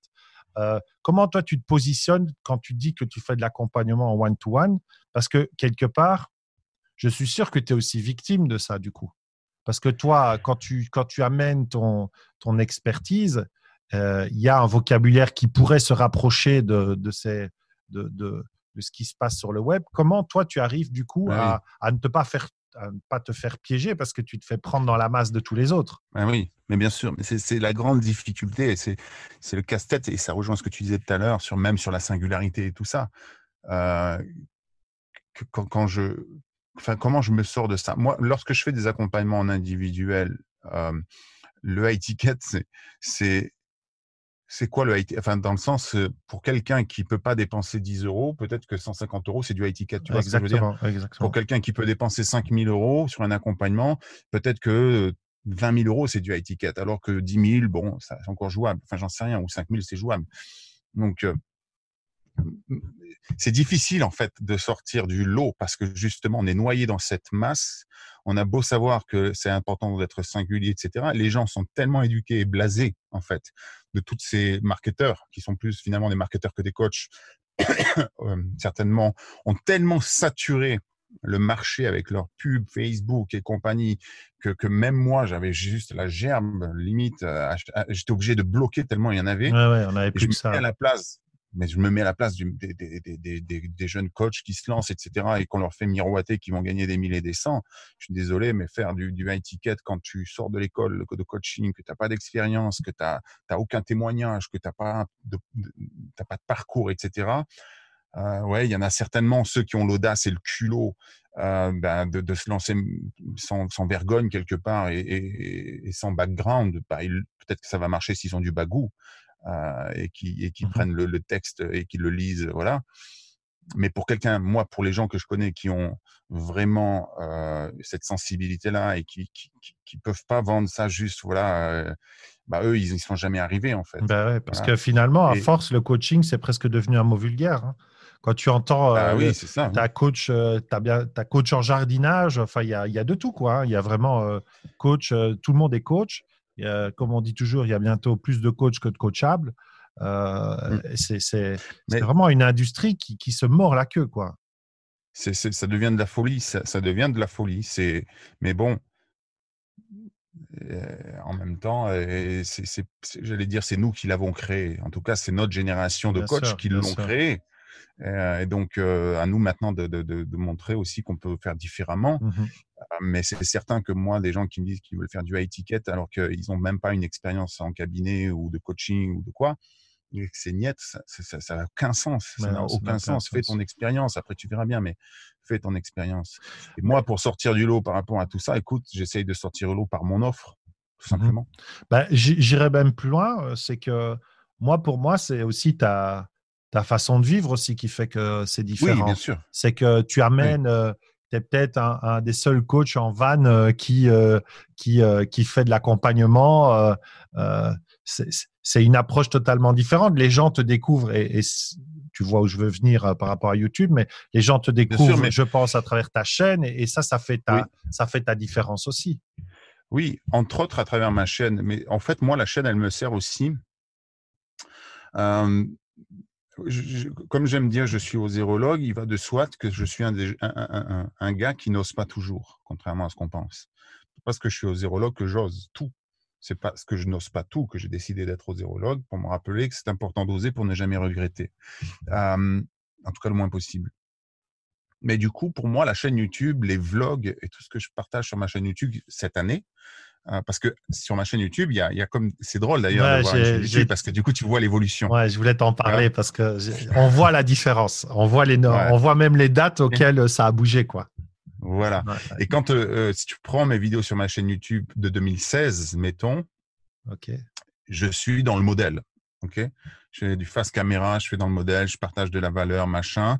A: comment toi, tu te positionnes quand tu dis que tu fais de l'accompagnement en one-to-one? Parce que quelque part, je suis sûr que tu es aussi victime de ça, du coup. Parce que toi, quand tu, quand tu amènes ton, ton expertise, euh, il y a un vocabulaire qui pourrait se rapprocher de, de, ces, de, de, de, ce qui se passe sur le web. Comment toi, tu arrives du coup à, à, ne te pas faire à ne pas te faire piéger parce que tu te fais prendre dans la masse de tous les autres?
B: Ah oui, mais bien sûr, c'est la grande difficulté, c'est le casse-tête et ça rejoint ce que tu disais tout à l'heure sur même sur la singularité et tout ça. Euh, quand, quand, je, enfin, comment je me sors de ça? Moi, lorsque je fais des accompagnements en individuel, euh, le high ticket, c'est c'est quoi le high ticket Enfin, dans le sens, pour quelqu'un qui peut pas dépenser 10 euros, peut-être que 150 euros, c'est du high ticket. Tu vois ce que je veux dire? Exactement. Pour quelqu'un qui peut dépenser 5000 euros sur un accompagnement, peut-être que 20 000 euros, c'est du high ticket. Alors que 10 000, bon, c'est encore jouable. Enfin, j'en sais rien. Ou 5 000, c'est jouable. Donc, c'est difficile en fait de sortir du lot parce que justement on est noyé dans cette masse. On a beau savoir que c'est important d'être singulier, etc. Les gens sont tellement éduqués et blasés en fait de tous ces marketeurs qui sont plus finalement des marketeurs que des coachs. Euh, certainement ont tellement saturé le marché avec leurs pubs, Facebook et compagnie, que, que même moi, j'avais juste la gerbe, limite, j'étais obligé de bloquer tellement il y en avait.
A: Ouais, ouais, on avait plus
B: que
A: ça.
B: à la place mais je me mets à la place des, jeunes coachs qui se lancent, etc., et qu'on leur fait miroiter qu'ils vont gagner des milliers et des cents. Je suis désolé, mais faire du, du high ticket quand tu sors de l'école de coaching, que tu n'as pas d'expérience, que tu n'as aucun témoignage, que tu n'as pas, de, parcours, etc., euh, ouais, il y en a certainement ceux qui ont l'audace et le culot euh, ben, de, se lancer sans, vergogne quelque part et sans background. Bah, Peut-être que ça va marcher s'ils ont du bagou. Euh, et qui, et qui mmh prennent le, le, texte et qui le lisent, voilà. Mais pour quelqu'un, moi, pour les gens que je connais qui ont vraiment euh, cette sensibilité-là et qui, qui, qui, peuvent pas vendre ça juste, voilà, euh, bah eux, ils n'y sont jamais arrivés en fait.
A: Bah ouais, parce que finalement, à force, le coaching, c'est presque devenu un mot vulgaire. Hein. Quand tu entends
B: ah, oui, ça,
A: ta coach, as bien, ta coach en jardinage, enfin, il y a, y a, de tout quoi. Hein. Il y a vraiment coach, tout le monde est coach comme on dit toujours, il y a bientôt plus de coachs que de coachables. Euh, mm. C'est vraiment une industrie qui, qui, se mord la queue, quoi.
B: ça devient de la folie, ça, ça devient de la folie. Mais bon, euh, en même temps, euh, j'allais dire, c'est nous qui l'avons créé. En tout cas, c'est notre génération de coachs qui l'ont créé. Et donc, à nous maintenant de, de, de, montrer aussi qu'on peut faire différemment. Mmh mais c'est certain que moi, des gens qui me disent qu'ils veulent faire du high ticket alors qu'ils n'ont même pas une expérience en cabinet ou de coaching ou de quoi, c'est niet, ça n'a aucun sens. ça n'a aucun sens. Fais ton expérience. Après, tu verras bien, mais fais ton expérience. Et moi, pour sortir du lot par rapport à tout ça, écoute, j'essaye de sortir du lot par mon offre, tout mmh simplement.
A: Bah, J'irai même plus loin. C'est que moi, pour moi, c'est aussi ta, ta façon de vivre aussi qui fait que c'est différent.
B: Oui, bien sûr.
A: C'est que tu amènes tu es peut-être un, des seuls coachs en van euh, qui, euh, qui, euh, qui fait de l'accompagnement. c'est une approche totalement différente. Les gens te découvrent et, tu vois où je veux venir par rapport à YouTube, mais les gens te découvrent, mais... je pense, à travers ta chaîne et, ça, ça fait ta, ça fait ta différence aussi.
B: Oui, entre autres à travers ma chaîne. Mais en fait, moi, la chaîne, elle me sert aussi comme j'aime dire, je suis aux zérologue, il va de soi que je suis un, un, un, gars qui n'ose pas toujours, contrairement à ce qu'on pense. Parce que je suis aux zérologue que j'ose tout. C'est parce que je n'ose pas tout que j'ai décidé d'être aux zérologue pour me rappeler que c'est important d'oser pour ne jamais regretter. Euh, en tout cas, le moins possible. Mais du coup, pour moi, la chaîne YouTube, les vlogs et tout ce que je partage sur ma chaîne YouTube cette année, parce que sur ma chaîne YouTube, il y a, y a comme c'est drôle d'ailleurs de voir YouTube parce que du coup tu vois l'évolution.
A: Ouais, je voulais t'en parler parce que on voit la différence, on voit les on voit même les dates auxquelles ça a bougé quoi.
B: Voilà. Et quand euh, euh, si tu prends mes vidéos sur ma chaîne YouTube de 2016, mettons,
A: ok,
B: je suis dans le modèle, ok? Je fais du face caméra, je fais dans le modèle, je partage de la valeur, machin.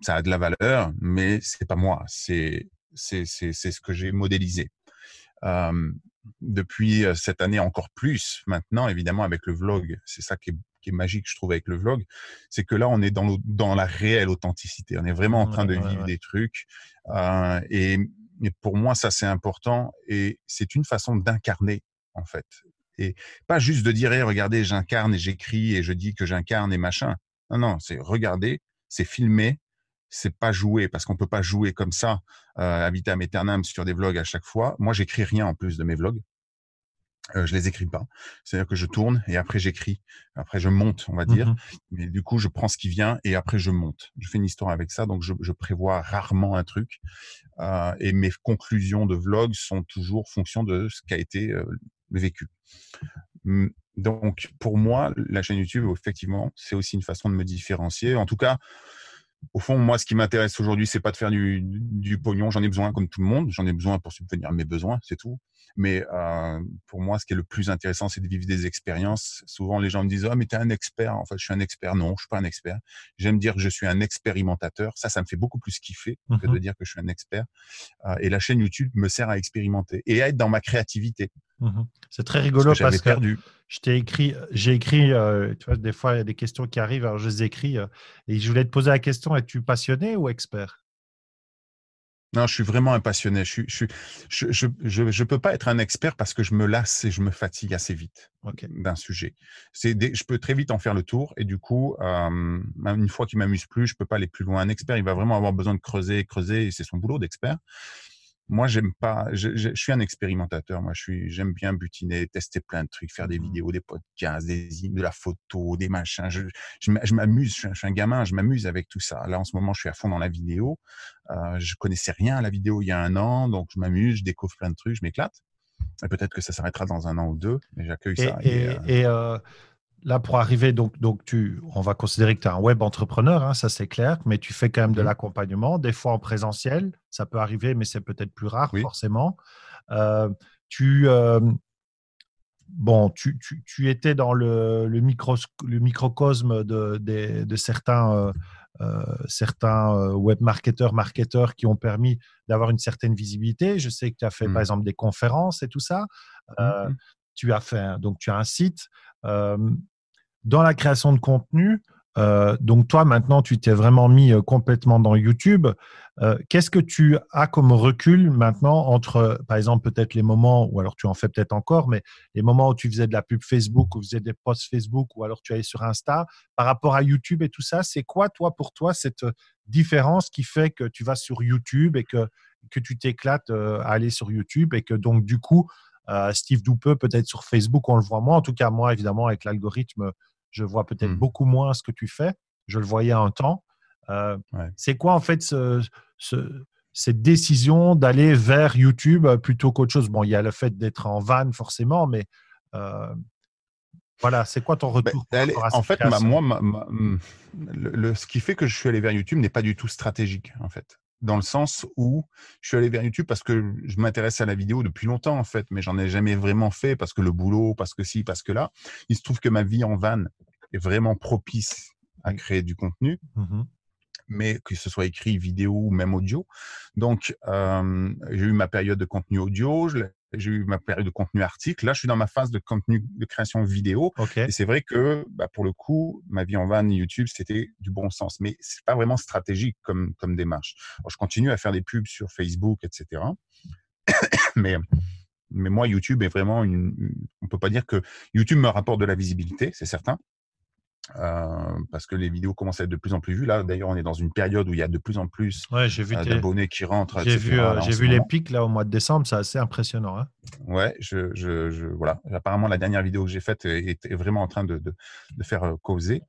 B: Ça a de la valeur, mais c'est pas moi, c'est c'est c'est ce que j'ai modélisé depuis cette année encore plus maintenant, évidemment, avec le vlog. C'est ça qui est, qui est, magique, je trouve, avec le vlog. C'est que là, on est dans, le, dans la réelle authenticité. On est vraiment en train de vivre des trucs. Euh, et, et, pour moi, ça, c'est important. Et c'est une façon d'incarner, en fait. Et pas juste de dire, hey, regardez, j'incarne et j'écris et je dis que j'incarne et machin. Non, non, c'est regarder, c'est filmer, c'est pas jouer parce qu'on peut pas jouer comme ça euh, à vitam aeternam sur des vlogs à chaque fois. Moi, j'écris rien en plus de mes vlogs. Euh, je les écris pas. C'est-à-dire que je tourne et après j'écris. Après je monte, on va dire.
A: Mhm.
B: Mais du coup, je prends ce qui vient et après je monte. Je fais une histoire avec ça, donc je, je prévois rarement un truc. Euh, et mes conclusions de vlog sont toujours fonction de ce qui a été euh, vécu. Hum, Donc pour moi, la chaîne YouTube, effectivement, c'est aussi une façon de me différencier. En tout cas, au fond, moi, ce qui m'intéresse aujourd'hui, c'est pas de faire du, du pognon. J'en ai besoin comme tout le monde. J'en ai besoin pour subvenir à mes besoins, c'est tout. Mais euh, pour moi, ce qui est le plus intéressant, c'est de vivre des expériences. Souvent, les gens me disent, ah, mais tu es un expert. En fait, je suis un expert. Non, je suis pas un expert. J'aime dire que je suis un expérimentateur. Ça, ça me fait beaucoup plus kiffer que
A: Mhm.
B: de dire que je suis un expert. Euh, et la chaîne YouTube me sert à expérimenter et à être dans ma créativité.
A: Mhm. C'est très rigolo
B: que
A: parce que
B: perdu.
A: je t'ai écrit, j'ai écrit, euh, tu vois, des fois, il y a des questions qui arrivent, alors je les écris, euh, et je voulais te poser la question, es-tu passionné ou expert?
B: Non, je suis vraiment un passionné. Je suis, je, je, je, peux pas être un expert parce que je me lasse et je me fatigue assez vite d'un sujet. C'est des, je peux très vite en faire le tour et du coup, euh, une fois qu'il m'amuse plus, je peux pas aller plus loin. Un expert, il va vraiment avoir besoin de creuser, creuser, et c'est son boulot d'expert. Moi, j'aime pas. Je, je, je suis un expérimentateur. Moi, je suis. J'aime bien butiner, tester plein de trucs, faire des
A: Mhm.
B: vidéos, des podcasts, des de la photo, des machins. Je, je, m'amuse. Je, suis un- gamin. Je m'amuse avec tout ça. Là, en ce moment, je suis à fond dans la vidéo. Euh, je connaissais rien à la vidéo il y a un an, donc je m'amuse, je découvre plein de trucs, je m'éclate. Et peut-être que ça s'arrêtera dans un an ou deux, mais j'accueille
A: Et,
B: ça.
A: et-
B: Et, euh,
A: et, euh, là, pour arriver, donc, donc tu, on va considérer que tu es un web entrepreneur, hein, ça c'est clair, mais tu fais quand même de
B: Mhm.
A: l'accompagnement, des fois en présentiel, ça peut arriver, mais c'est peut-être plus rare
B: Oui.
A: forcément. Euh, tu, euh, bon, tu, tu, tu étais dans le, le, micros- le microcosme de, certains, euh, certains web marketeurs, marketeurs qui ont permis d'avoir une certaine visibilité. Je sais que tu as fait par exemple des conférences et tout ça.
B: Mhm.
A: tu as fait un- donc tu as un site euh, dans la création de contenu. euh, donc toi maintenant tu t'es vraiment mis euh, complètement dans YouTube. Euh, Qu'est-ce que tu as comme recul maintenant entre par exemple peut-être les moments ou alors tu en fais peut-être encore mais les moments où tu faisais de la pub Facebook ou faisais des posts Facebook ou alors tu allais sur Insta par rapport à YouTube et tout ça c'est quoi toi pour toi cette différence qui fait que tu vas sur YouTube et que que tu t'éclates à aller sur YouTube et que donc du coup Steve Doupeux, peut-être sur Facebook, on le voit moins. En tout cas, moi, évidemment, avec l'algorithme, je vois peut-être
B: Mm.
A: beaucoup moins ce que tu fais. Je le voyais un temps. Euh,
B: Ouais.
A: C'est quoi, en fait, ce- ce- cette décision d'aller vers YouTube plutôt qu'autre chose? Bon, il y a le fait d'être en van, forcément, mais euh, voilà, c'est quoi ton
B: Ben,
A: retour
B: elle en fait, ma- moi, ma- ma- le, le- ce qui fait que je suis allé vers YouTube n'est pas du tout stratégique, en fait. Dans le sens où je suis allé vers YouTube parce que je m'intéresse à la vidéo depuis longtemps, en fait, mais j'en ai jamais vraiment fait parce que le boulot, parce que ci, parce que là. Il se trouve que ma vie en van est vraiment propice à créer du contenu.
A: Mhm.
B: Mais que ce soit écrit, vidéo ou même audio. Donc, euh, j'ai eu ma période de contenu audio, j'ai eu ma période de contenu article. Là, je suis dans ma phase de contenu de création vidéo. Et c'est vrai que, bah, pour le coup, ma vie en van YouTube, c'était du bon sens. Mais c'est pas vraiment stratégique comme, comme démarche. Alors, je continue à faire des pubs sur Facebook, etc. mais, mais moi, YouTube est vraiment une, une- on peut pas dire que YouTube me rapporte de la visibilité, c'est certain. Euh, parce que les vidéos commencent à être de plus en plus vues. Là, d'ailleurs, on est dans une période où il y a de plus en plus
A: Ouais, j'ai vu,
B: euh, d'abonnés qui rentrent.
A: j'ai vu, euh, j'ai vu les pics là au mois de décembre, c'est assez impressionnant. hein.
B: Ouais, je, je, je, voilà. Apparemment, la dernière vidéo que j'ai faite est, est vraiment en train de, de, de faire causer.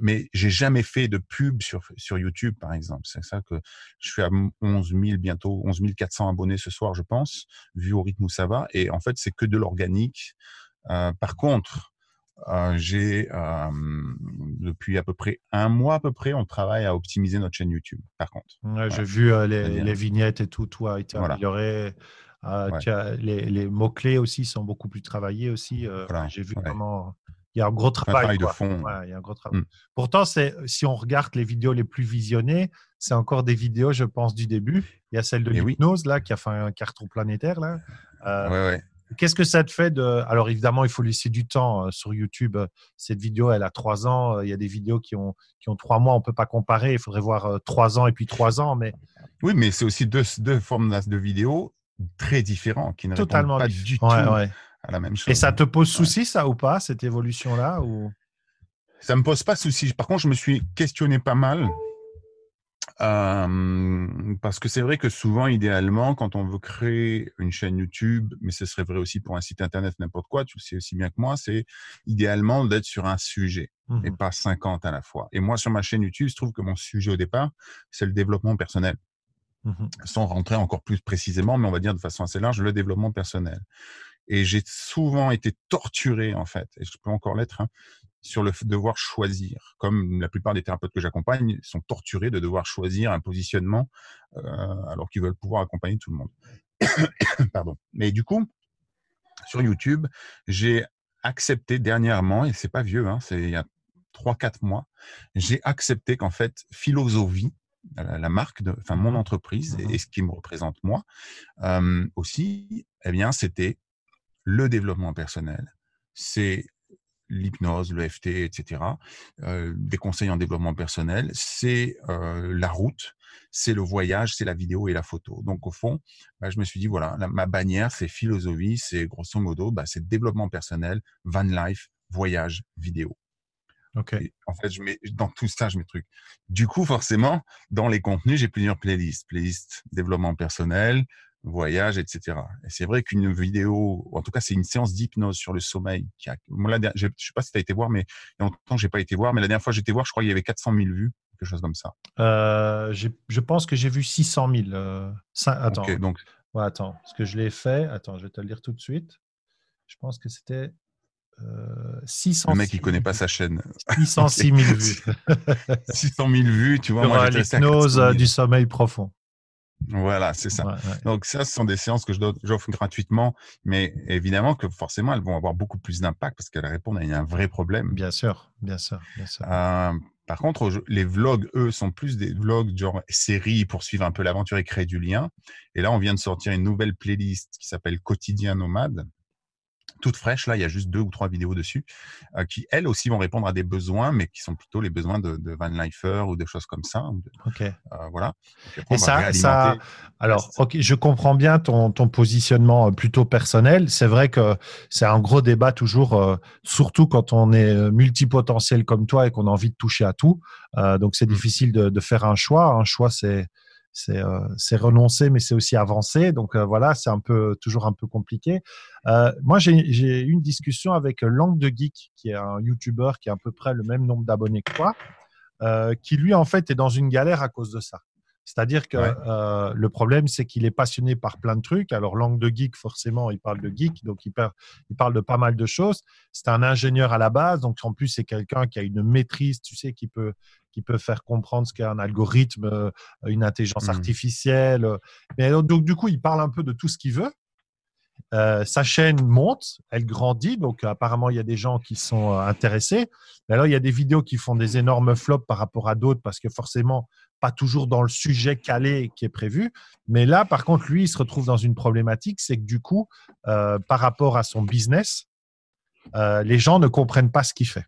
B: Mais j'ai jamais fait de pub sur, sur YouTube, par exemple. C'est ça que je suis à 11 000, bientôt 11 400 abonnés ce soir, je pense, vu au rythme où ça va. Et en fait, c'est que de l'organique. Par contre, j'ai euh, depuis à peu près un mois à peu près, on travaille à optimiser notre chaîne YouTube. Par contre,
A: Ouais, J'ai vu euh, les, vignettes et tout, tout a été
B: Voilà.
A: amélioré. Euh,
B: Ouais.
A: tu as- les, les mots-clés aussi sont beaucoup plus travaillés aussi. euh,
B: Voilà,
A: J'ai vu
B: ouais.
A: comment il y a un gros
B: un
A: travail.
B: de fond.
A: Ouais, il y a un gros travail.
B: Mm.
A: Pourtant, c'est, si on regarde les vidéos les plus visionnées, c'est encore des vidéos, je pense, du début. Il y a celle de
B: Eh oui.
A: l'hypnose, là, qui a fait un carton planétaire. Là. Euh. Qu'est-ce que ça te fait de. Alors, évidemment, il faut laisser du temps euh, sur YouTube. Euh, Cette vidéo, elle a trois ans. Euh, Il y a des vidéos qui ont, qui ont trois mois. On ne peut pas comparer. Il faudrait voir trois ans et puis trois ans. Mais
B: Oui, mais c'est aussi deux, deux formes de vidéos très différentes qui ne
A: totalement
B: répondent pas
A: diff-
B: du tout
A: ouais.
B: à la même chose.
A: Et ça te pose souci, ça, ou pas, cette évolution-là ou...
B: Ça me pose pas souci. Par contre, je me suis questionné pas mal. Euh, parce que c'est vrai que souvent, idéalement, quand on veut créer une chaîne YouTube, mais ce serait vrai aussi pour un site internet, n'importe quoi, tu le sais aussi bien que moi, c'est idéalement d'être sur un sujet et
A: Mhm.
B: pas 50 à la fois. Et moi, sur ma chaîne YouTube, je trouve que mon sujet au départ, c'est le développement personnel.
A: Mhm.
B: Sans rentrer encore plus précisément, mais on va dire de façon assez large, le développement personnel. Et j'ai souvent été torturé, en fait, et je peux encore l'être, hein, sur le devoir choisir. Comme la plupart des thérapeutes que j'accompagne sont torturés de devoir choisir un positionnement euh, alors qu'ils veulent pouvoir accompagner tout le monde. Pardon. Mais du coup, sur YouTube, j'ai accepté dernièrement, et c'est pas vieux, hein, c'est il y a 3-4 mois, j'ai accepté qu'en fait, Philosophie, la, marque, de, enfin mon entreprise et, et ce qui me représente moi euh, aussi, eh bien, c'était le développement personnel. C'est l'hypnose, le FT, etc., euh, des conseils en développement personnel, c'est euh, la route, c'est le voyage, c'est la vidéo et la photo. Donc au fond, bah, je me suis dit, voilà, la- ma bannière, c'est philosophie, c'est grosso modo, bah, c'est développement personnel, van life, voyage, vidéo.
A: Ok.
B: Et en fait, je mets, dans tout ça, je mets trucs. Du coup, forcément, dans les contenus, j'ai plusieurs playlists. Playlist développement personnel, voyage, etc. Et c'est vrai qu'une vidéo, en tout cas, c'est une séance d'hypnose sur le sommeil. Qui a, dernière- je sais pas si tu as été voir, mais il y a longtemps que j'ai pas été voir, mais la dernière fois que j'étais voir, je crois qu'il y avait 400 000 vues, quelque chose comme ça.
A: Euh, je pense que j'ai vu 600 000. euh, attends,
B: donc,
A: ouais, attends, parce que je l'ai fait. Attends, je vais te le dire tout de suite. Je pense que c'était euh, 600
B: le mec, il connaît pas sa chaîne.
A: 606 000 vues.
B: 600 000 vues, tu vois,
A: Sur l'hypnose
B: 400
A: euh,
B: 000.
A: du sommeil profond.
B: Voilà, c'est ça.
A: Ouais, ouais.
B: Donc ça, ce sont des séances que j'offre gratuitement, mais évidemment que forcément, elles vont avoir beaucoup plus d'impact parce qu'elles répondent à un vrai problème.
A: Bien sûr, bien sûr, bien sûr.
B: Euh, par contre, les vlogs, eux, sont plus des vlogs genre série pour suivre un peu l'aventure et créer du lien. Et là, on vient de sortir une nouvelle playlist qui s'appelle Quotidien Nomade. Toute fraîche, là, il y a juste deux ou trois vidéos dessus, euh, qui elles aussi vont répondre à des besoins, mais qui sont plutôt les besoins de, de Van Lifer ou des choses comme ça. de-
A: Ok.
B: euh, voilà. après,
A: Et ça, ça, alors, ok, je comprends bien ton, ton positionnement euh, plutôt personnel. C'est vrai que c'est un gros débat toujours, euh, surtout quand on est multipotentiel comme toi et qu'on a envie de toucher à tout. Donc, c'est
B: Mm.
A: difficile de, de faire un choix. Un choix, c'est c'est euh, renoncer, mais c'est aussi avancer. Donc euh, voilà, c'est un peu toujours un peu compliqué. Euh, moi, j'ai eu une discussion avec Langue de Geek, qui est un YouTuber qui a à peu près le même nombre d'abonnés que toi, qui lui en fait est dans une galère à cause de ça. C'est-à-dire que
B: Ouais.
A: le problème, c'est qu'il est passionné par plein de trucs. Alors, langue de geek, forcément, il parle de geek, donc il parle de pas mal de choses. C'est un ingénieur à la base, donc en plus, c'est quelqu'un qui a une maîtrise, tu sais, qui peut, qui peut faire comprendre ce qu'est un algorithme, euh, une intelligence
B: Mhm.
A: artificielle. Mais donc, du coup, il parle un peu de tout ce qu'il veut. Euh, sa chaîne monte, elle grandit, donc apparemment il y a des gens qui sont euh, intéressés. Mais alors il y a des vidéos qui font des énormes flops par rapport à d'autres parce que forcément pas toujours dans le sujet calé qui est prévu. Mais là, par contre, lui, il se retrouve dans une problématique, c'est que du coup, euh, par rapport à son business, euh, les gens ne comprennent pas ce qu'il fait.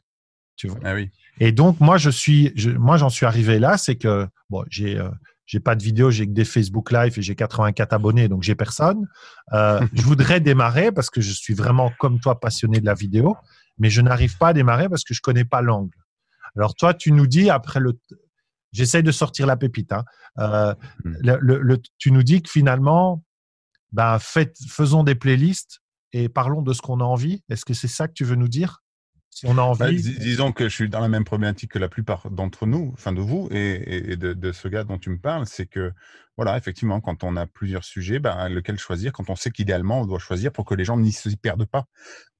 A: Tu vois
B: Ah oui.
A: et donc, moi, je suis, je- moi, j'en suis arrivé là, c'est que bon, j'ai, euh, j'ai pas de vidéo, j'ai que des Facebook Live et j'ai 84 abonnés, donc j'ai personne. Euh, je voudrais démarrer parce que je suis vraiment comme toi passionné de la vidéo, mais je n'arrive pas à démarrer parce que je connais pas l'angle. Alors toi, tu nous dis après le, j'essaye de sortir la pépite. Hein. Euh,
B: Mm.
A: le- le- le- tu nous dis que finalement, ben, faites, faisons des playlists et parlons de ce qu'on a envie. Est-ce que c'est ça que tu veux nous dire? Si on a envie.
B: Bah, dis- disons que je suis dans la même problématique que la plupart d'entre nous, enfin de vous et, de, de ce gars dont tu me parles, c'est que voilà, effectivement, quand on a plusieurs sujets, ben, lequel choisir, quand on sait qu'idéalement on doit choisir pour que les gens n'y s'y perdent pas?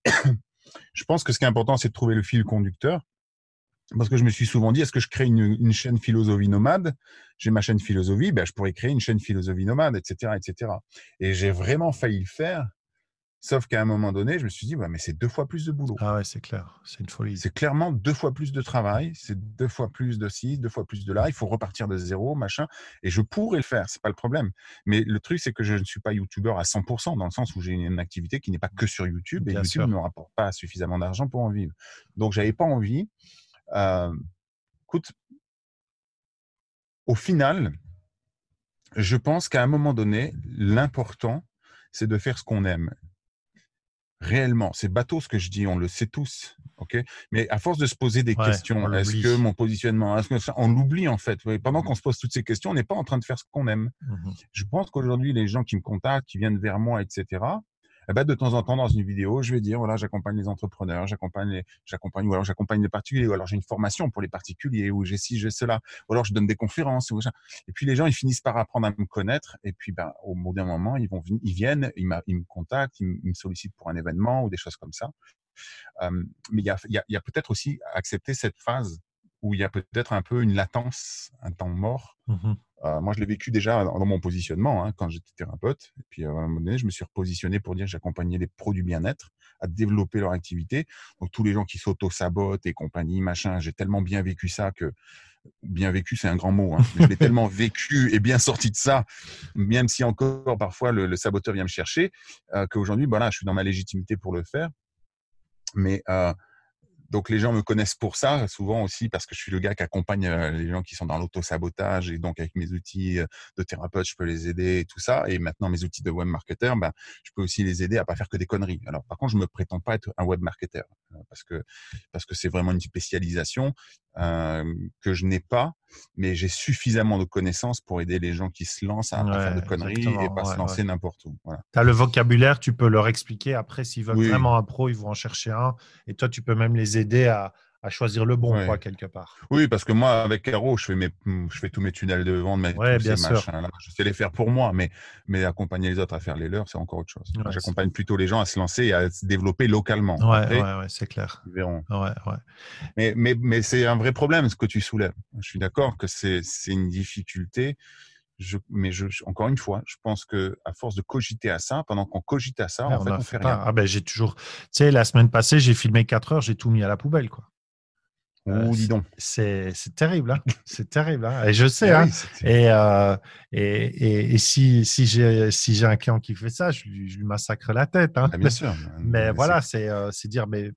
B: je pense que ce qui est important, c'est de trouver le fil conducteur. Parce que je me suis souvent dit, est-ce que je crée une, une chaîne philosophie nomade? J'ai ma chaîne philosophie, ben, je pourrais créer une chaîne philosophie nomade, etc., etc. Et j'ai vraiment failli le faire. Sauf qu'à un moment donné, je me suis dit, ouais, mais c'est deux fois plus de boulot.
A: Ah ouais, c'est clair, c'est une folie.
B: C'est clairement deux fois plus de travail, c'est deux fois plus de ci, deux fois plus de là. Il faut repartir de zéro, machin. Et je pourrais le faire, c'est pas le problème. Mais le truc, c'est que je ne suis pas youtubeur à 100%, dans le sens où j'ai une activité qui n'est pas que sur YouTube et
A: Bien
B: YouTube
A: sûr.
B: ne me rapporte pas suffisamment d'argent pour en vivre. Donc, j'avais pas envie. Euh, écoute, au final, je pense qu'à un moment donné, l'important, c'est de faire ce qu'on aime. Réellement, c'est bateau ce que je dis, on le sait tous. ok? Mais à force de se poser des questions, est-ce que mon positionnement, est-ce que ça, on l'oublie en fait. Pendant qu'on se pose toutes ces questions, on n'est pas en train de faire ce qu'on aime. Mmh Je pense qu'aujourd'hui, les gens qui me contactent, qui viennent vers moi, etc., eh ben, de temps en temps, dans une vidéo, je vais dire, voilà, j'accompagne les entrepreneurs, j'accompagne les, j'accompagne, ou alors j'accompagne les particuliers, ou alors j'ai une formation pour les particuliers, ou j'ai ci, j'ai cela, ou alors je donne des conférences, ou Et puis les gens, ils finissent par apprendre à me connaître, et puis, ben, au bout d'un moment, ils vont, ils viennent, ils, ils me contactent, ils, me sollicitent pour un événement ou des choses comme ça. mais il y a, y a, y a peut-être aussi accepter cette phase où il y a peut-être un peu une latence, un temps mort. Mmh euh, moi, je l'ai vécu déjà dans, mon positionnement hein, quand j'étais thérapeute. Et puis, à un moment donné, je me suis repositionné pour dire que j'accompagnais les pros du bien-être à développer leur activité. Donc, tous les gens qui s'auto-sabotent et compagnie, machin, j'ai tellement bien vécu ça que bien vécu, c'est un grand mot. Hein. Je l'ai tellement vécu et bien sorti de ça, même si encore parfois le, saboteur vient me chercher, euh, qu'aujourd'hui, voilà, je suis dans ma légitimité pour le faire. Mais euh, donc les gens me connaissent pour ça, souvent aussi parce que je suis le gars qui accompagne euh, les gens qui sont dans l'auto-sabotage et donc avec mes outils euh, de thérapeute, je peux les aider et tout ça. Et maintenant mes outils de web marketer, ben, je peux aussi les aider à pas faire que des conneries. Alors par contre, je me prétends pas être un web marketer euh, parce que parce que c'est vraiment une spécialisation euh, que je n'ai pas, mais j'ai suffisamment de connaissances pour aider les gens qui se lancent à, faire de conneries et pas se lancer n'importe où. Voilà.
A: Tu as le vocabulaire, tu peux leur expliquer. Après, s'ils veulent vraiment un pro, ils vont en chercher un. Et toi, tu peux même les aider à, à choisir le bon, quoi, quelque part.
B: Oui, parce que moi, avec Caro, je fais, mes, je fais tous mes tunnels de vente, mes,
A: ouais, bien sûr.
B: Là. Je sais les faire pour moi, mais, mais accompagner les autres à faire les leurs, c'est encore autre chose. J'accompagne plutôt les gens à se lancer et à se développer localement.
A: Ouais, ouais, c'est clair.
B: Ils verront.
A: Ouais, ouais.
B: Mais, mais, mais c'est un vrai problème, ce que tu soulèves. Je suis d'accord que c'est une difficulté. Je, mais je, encore une fois, je pense que à force de cogiter à ça, pendant qu'on cogite à ça, en fait, on fait rien.
A: Ah ben, j'ai toujours, tu sais, la semaine passée, j'ai filmé 4 heures, j'ai tout mis à la poubelle, quoi.
B: Euh, dis donc.
A: C'est terrible, hein. c'est terrible. Hein. Et je sais. Hein. et, euh, et, et, et, si, si j'ai si un client qui fait ça, je lui, je lui massacre la tête. Hein.
B: Ah, bien sûr.
A: Mais, voilà, euh, c'est dire mais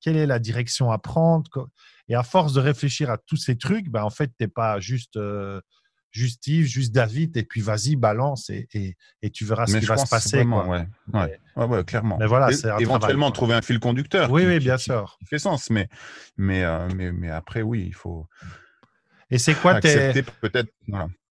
A: quelle est la direction à prendre Et à force de réfléchir à tous ces trucs, ben, en fait, tu n'es pas juste juste Yves, juste David, et puis vas-y, balance et, et, tu verras ce qui va se passer.
B: ouais. Ouais. clairement.
A: Mais voilà,
B: éventuellement trouver un fil conducteur.
A: Oui, oui, bien sûr.
B: Qui, fait sens, mais, mais, euh, mais, mais, après, oui, il faut.
A: Et c'est quoi
B: tes. peut-être.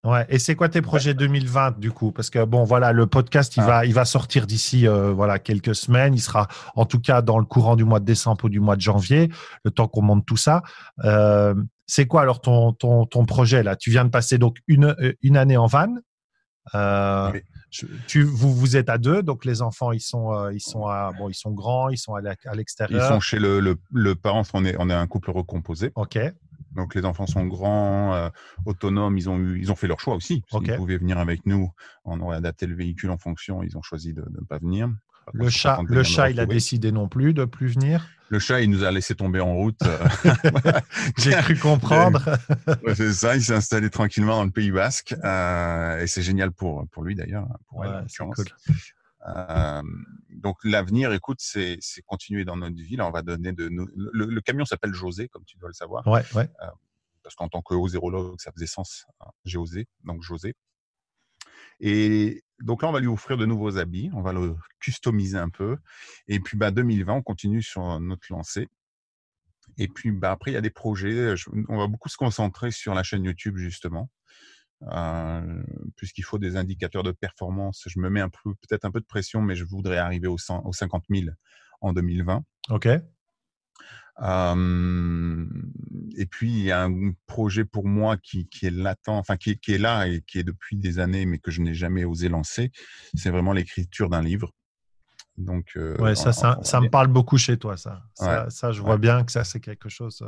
A: Ouais. Et c'est quoi tes projets 2020 du coup? Parce que bon, voilà, le podcast il ah. va, il va sortir d'ici euh, voilà quelques semaines. Il sera en tout cas dans le courant du mois de décembre ou du mois de janvier, le temps qu'on monte tout ça. Euh, c'est quoi alors ton, ton, ton, projet là? Tu viens de passer donc une, euh, une année en van. Euh, tu, vous, vous êtes à deux, donc les enfants ils sont, ils sont, à, bon, ils sont grands, ils sont à l'extérieur.
B: Ils sont chez le, le, le parent, on est, on est un couple recomposé.
A: Ok.
B: Donc les enfants sont grands, autonomes, ils ont eu, ils ont fait leur choix aussi. Ils pouvaient venir avec nous, on aurait adapté le véhicule en fonction, ils ont choisi de ne pas venir.
A: Le chat, le chat il a décidé non plus de plus venir?
B: Le chat, il nous a laissé tomber en route.
A: J'ai cru comprendre.
B: c'est ça, il s'est installé tranquillement dans le Pays Basque. Euh, et c'est génial pour, pour lui d'ailleurs, pour elle, euh, donc l'avenir, écoute, c'est continuer dans notre ville. On va donner de le, camion s'appelle José, comme tu dois le savoir.
A: Ouais, ouais. Euh,
B: parce qu'en tant que osérologue, ça faisait sens. Hein, j'ai osé, donc José. Et donc là, on va lui offrir de nouveaux habits, on va le customiser un peu. Et puis, bah, 2020, on continue sur notre lancée. Et puis, bah, après, il y a des projets. on va beaucoup se concentrer sur la chaîne YouTube, justement. Euh, puisqu'il faut des indicateurs de performance. Je me mets un peu, peut-être un peu de pression, mais je voudrais arriver aux, 100, aux 50 000 en 2020.
A: OK
B: et puis, il y a un projet pour moi qui, qui est latent, enfin, qui, qui, est là et qui est depuis des années, mais que je n'ai jamais osé lancer. C'est vraiment l'écriture d'un livre. Donc,
A: euh, ouais, ça, ça, ça me parle beaucoup chez toi, ça. Ça, ça je vois bien que ça, c'est quelque chose.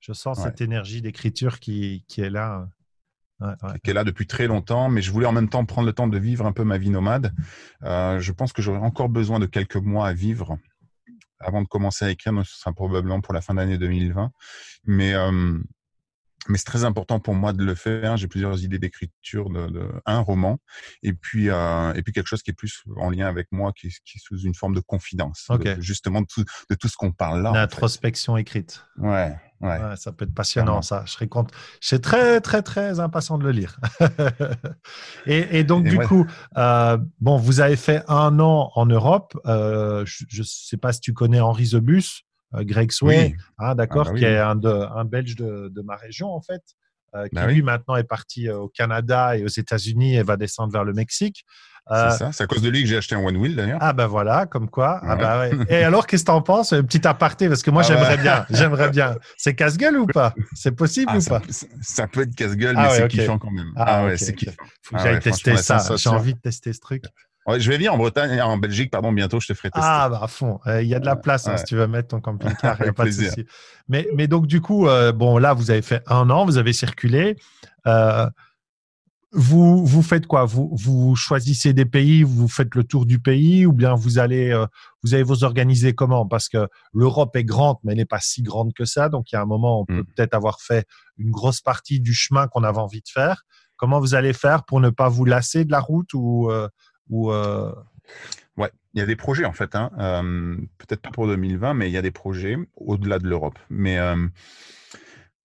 A: je sens cette énergie d'écriture qui, qui, est là.
B: Qui est là depuis très longtemps, mais je voulais en même temps prendre le temps de vivre un peu ma vie nomade. Euh, je pense que j'aurais encore besoin de quelques mois à vivre avant de commencer à écrire, donc ce sera probablement pour la fin d'année 2020. Mais euh, mais c'est très important pour moi de le faire. J'ai plusieurs idées d'écriture de, de, un roman et puis euh, et puis quelque chose qui est plus en lien avec moi, qui, qui est sous une forme de confidence, justement de tout, de tout ce qu'on parle là.
A: L'introspection écrite.
B: Ouais, ouais,
A: Ça peut être passionnant, ça. Je serais compte. Je suis très très très impatient de le lire. et, et, donc du coup, euh, bon, vous avez fait un an en Europe. Euh, je ne sais pas si tu connais Henri Zebus. Greg Sway, hein, d'accord, ah bah qui est un, de, un Belge de, de, ma région en fait. Qui bah lui maintenant est parti au Canada et aux États-Unis et va descendre vers le Mexique.
B: C'est euh, ça, c'est à cause de lui que j'ai acheté un One Wheel d'ailleurs.
A: Ah ben voilà, comme quoi. Ah bah ouais. Et alors, qu'est-ce que t'en penses Un petit aparté, parce que moi ah j'aimerais bien, j'aimerais bien. C'est casse-gueule ou pas? C'est possible ah, ou pas?
B: ça, peut être casse-gueule, mais c'est kiffant quand même.
A: Ah, ouais, c'est kiffant. Faut que j'aille tester ça. J'ai envie de tester ce truc.
B: Je vais venir en Bretagne, en Belgique, pardon, bientôt, je te ferai tester.
A: Ah, bah à fond. Euh, il y a de la place hein, si tu veux mettre ton camping-car, il n'y a pas de souci. Mais, mais donc, du coup, euh, bon, là, vous avez fait un an, vous avez circulé. Euh, vous, vous faites quoi? Vous, vous choisissez des pays, vous faites le tour du pays ou bien vous allez, euh, vous allez vous organiser comment? Parce que l'Europe est grande, mais elle n'est pas si grande que ça. Donc, il y a un moment, on peut mm. peut-être avoir fait une grosse partie du chemin qu'on avait envie de faire. Comment vous allez faire pour ne pas vous lasser de la route ou, euh, ou euh?
B: Il y a des projets en fait. Hein. peut-être pas pour 2020, mais il y a des projets au-delà de l'Europe. Mais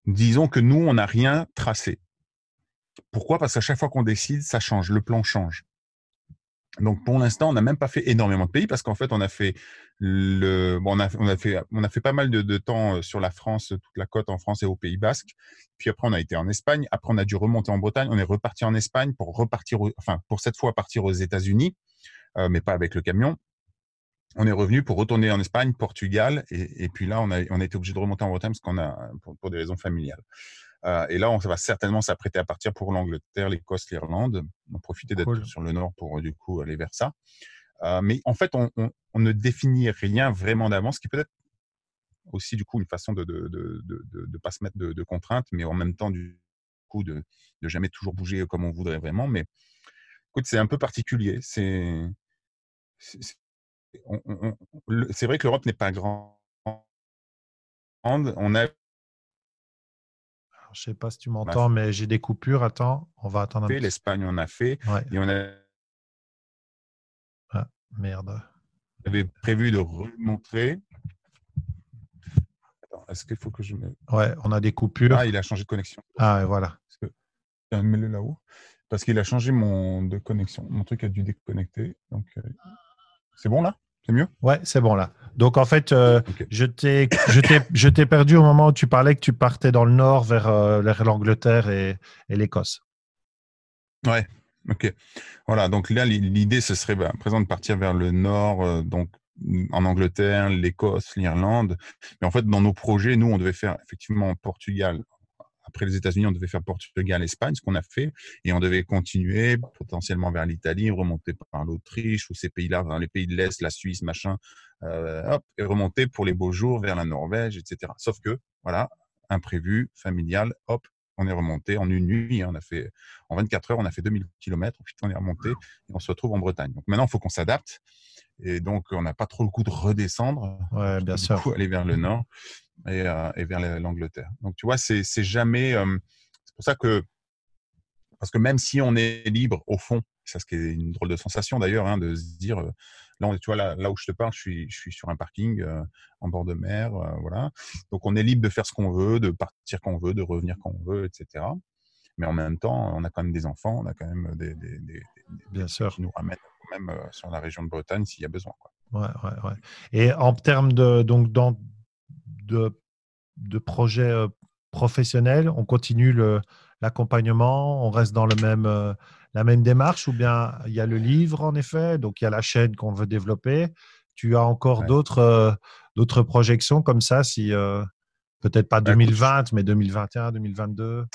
B: disons que nous, on n'a rien tracé. Pourquoi? Parce qu'à chaque fois qu'on décide, ça change, le plan change. Donc pour l'instant, on n'a même pas fait énormément de pays parce qu'en fait, on a fait le, bon, on a, on a fait, on a fait pas mal de, de, temps euh, sur la France, toute la côte en France et au Pays Basque. Puis après, on a été en Espagne. Après, on a dû remonter en Bretagne. On est reparti en Espagne pour repartir, enfin pour cette fois partir aux États-Unis, euh, mais pas avec le camion. On est revenu pour retourner en Espagne, Portugal, et, et puis là, on a, on a été obligé de remonter en Bretagne parce qu'on a pour, pour des raisons familiales. Euh, et là, on va certainement s'apprêter à partir pour l'Angleterre, l'Écosse, l'Irlande. On profiter d'être sur le nord pour du coup aller vers ça. Euh, mais en fait, on, ne définit rien vraiment d'avance, ce qui peut être aussi du coup une façon de ne de, de, de, pas se mettre de, contraintes, mais en même temps du coup de, de jamais toujours bouger comme on voudrait vraiment. Mais écoute, c'est un peu particulier. C'est c'est vrai que l'Europe n'est pas grande. On a
A: je sais pas si tu m'entends, mais j'ai des coupures. Attends, on va attendre un
B: peu. L'Espagne, on a fait. Et on a.
A: Merde.
B: J'avais prévu de remontrer. Est-ce qu'il faut que je me.
A: Ouais, on a des coupures.
B: Ah, il a changé de connexion.
A: Ah, voilà.
B: Mets-le là-haut. Parce qu'il a changé mon de connexion. Mon truc a dû déconnecter. Donc, euh, c'est bon là? C'est mieux?
A: Ouais, c'est bon là. Donc en fait, euh, je t'ai je t'ai perdu au moment où tu parlais que tu partais dans le nord vers, euh, l'Angleterre et, l'Écosse.
B: Ouais, ok. Voilà, donc là l'idée ce serait bah, à présent de partir vers le nord, euh, donc en Angleterre, l'Écosse, l'Irlande. Mais en fait, dans nos projets, nous, on devait faire effectivement Portugal, après les États-Unis, on devait faire Portugal, Espagne, ce qu'on a fait, et on devait continuer potentiellement vers l'Italie, remonter par l'Autriche ou ces pays-là, dans les pays de l'Est, la Suisse, machin, euh, hop, et remonter pour les beaux jours vers la Norvège, etc. Sauf que, voilà, imprévu, familial, hop, on est remonté en une nuit. Hein, on a fait en 24 heures, on a fait 2000 km. Puis on est remonté et on se retrouve en Bretagne. Donc maintenant, il faut qu'on s'adapte. Et donc, on n'a pas trop le coup de redescendre.
A: Ouais, bien sûr.
B: Coup, aller vers le nord et, euh, et vers l'Angleterre. Donc, tu vois, c'est jamais. Euh, c'est pour ça que. Parce que même si on est libre, au fond, ça, ce qui est une drôle de sensation d'ailleurs, hein, de se dire. Euh, là, tu vois, là, là, où je te parle, je suis, je suis sur un parking en bord de mer. voilà. Donc, on est libre de faire ce qu'on veut, de partir quand on veut, de revenir quand on veut, etc. Mais en même temps, on a quand même des enfants, on a quand même des, des, des,
A: Bien sûr.
B: qui nous ramènent même sur la région de Bretagne s'il y a besoin. Quoi.
A: Ouais, ouais, ouais. Et en termes de, donc, dans, de, de projets euh, professionnels On continue l'accompagnement On reste dans le même, euh, la même démarche Ou bien il y a le livre, en effet, donc il y a la chaîne qu'on veut développer. Tu as encore d'autres euh, d'autres projections comme ça, si peut-être pas 2020, bah, mais 2021, 2022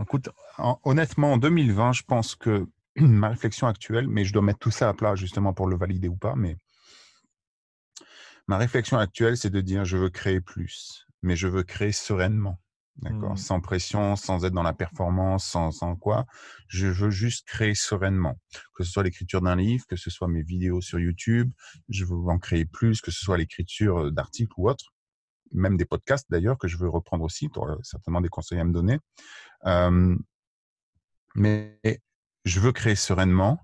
B: Écoute, honnêtement, en 2020, je pense que ma réflexion actuelle, mais je dois mettre tout ça à plat justement pour le valider ou pas, mais Ma réflexion actuelle, c'est de dire je veux créer plus, mais je veux créer sereinement. D'accord mmh. Sans pression, sans être dans la performance, sans, sans quoi. Je veux juste créer sereinement. Que ce soit l'écriture d'un livre, que ce soit mes vidéos sur YouTube, je veux en créer plus, que ce soit l'écriture d'articles ou autre, même des podcasts d'ailleurs, que je veux reprendre aussi. Tu auras certainement des conseils à me donner. mais je veux créer sereinement.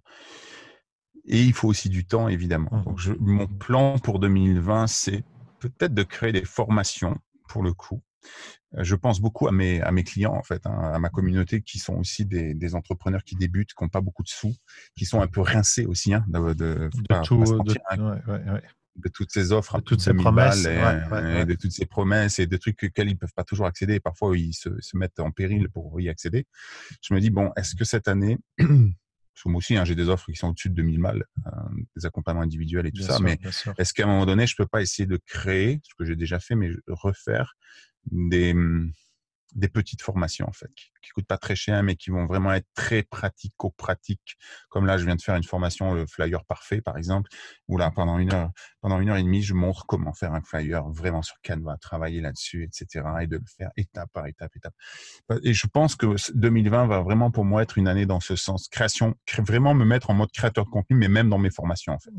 B: Et il faut aussi du temps, évidemment. Mmh. Donc, mon plan pour 2020, c'est peut-être de créer des formations, pour le coup. Euh, je pense beaucoup à mes, à mes clients, en fait, hein, à ma communauté qui sont aussi des, des, entrepreneurs qui débutent, qui n'ont pas beaucoup de sous, qui sont un peu rincés aussi. Hein, de, de,
A: tout, hein.
B: de toutes ces offres,
A: de toutes ces promesses,
B: et, de toutes ces promesses et de trucs auxquels ils peuvent pas toujours accéder. Et parfois, ils se, se, mettent en péril pour y accéder. Je me dis bon, est-ce que cette année, moi aussi, hein, j'ai des offres qui sont au-dessus de 2000 balles, hein, des accompagnements individuels et tout ça. mais est-ce qu'à un moment donné, je peux pas essayer de créer, ce que j'ai déjà fait, mais refaire des, des petites formations en fait, qui, coûtent pas très cher, mais qui vont vraiment être très pratico-pratiques. Comme là, je viens de faire une formation le flyer parfait, par exemple, où là, pendant une heure, pendant une heure et demie, je montre comment faire un flyer vraiment sur Canva, travailler là-dessus, etc., et de le faire étape par étape, étape. Et je pense que 2020 va vraiment pour moi être une année dans ce sens, création, vraiment me mettre en mode créateur de contenu, mais même dans mes formations en fait.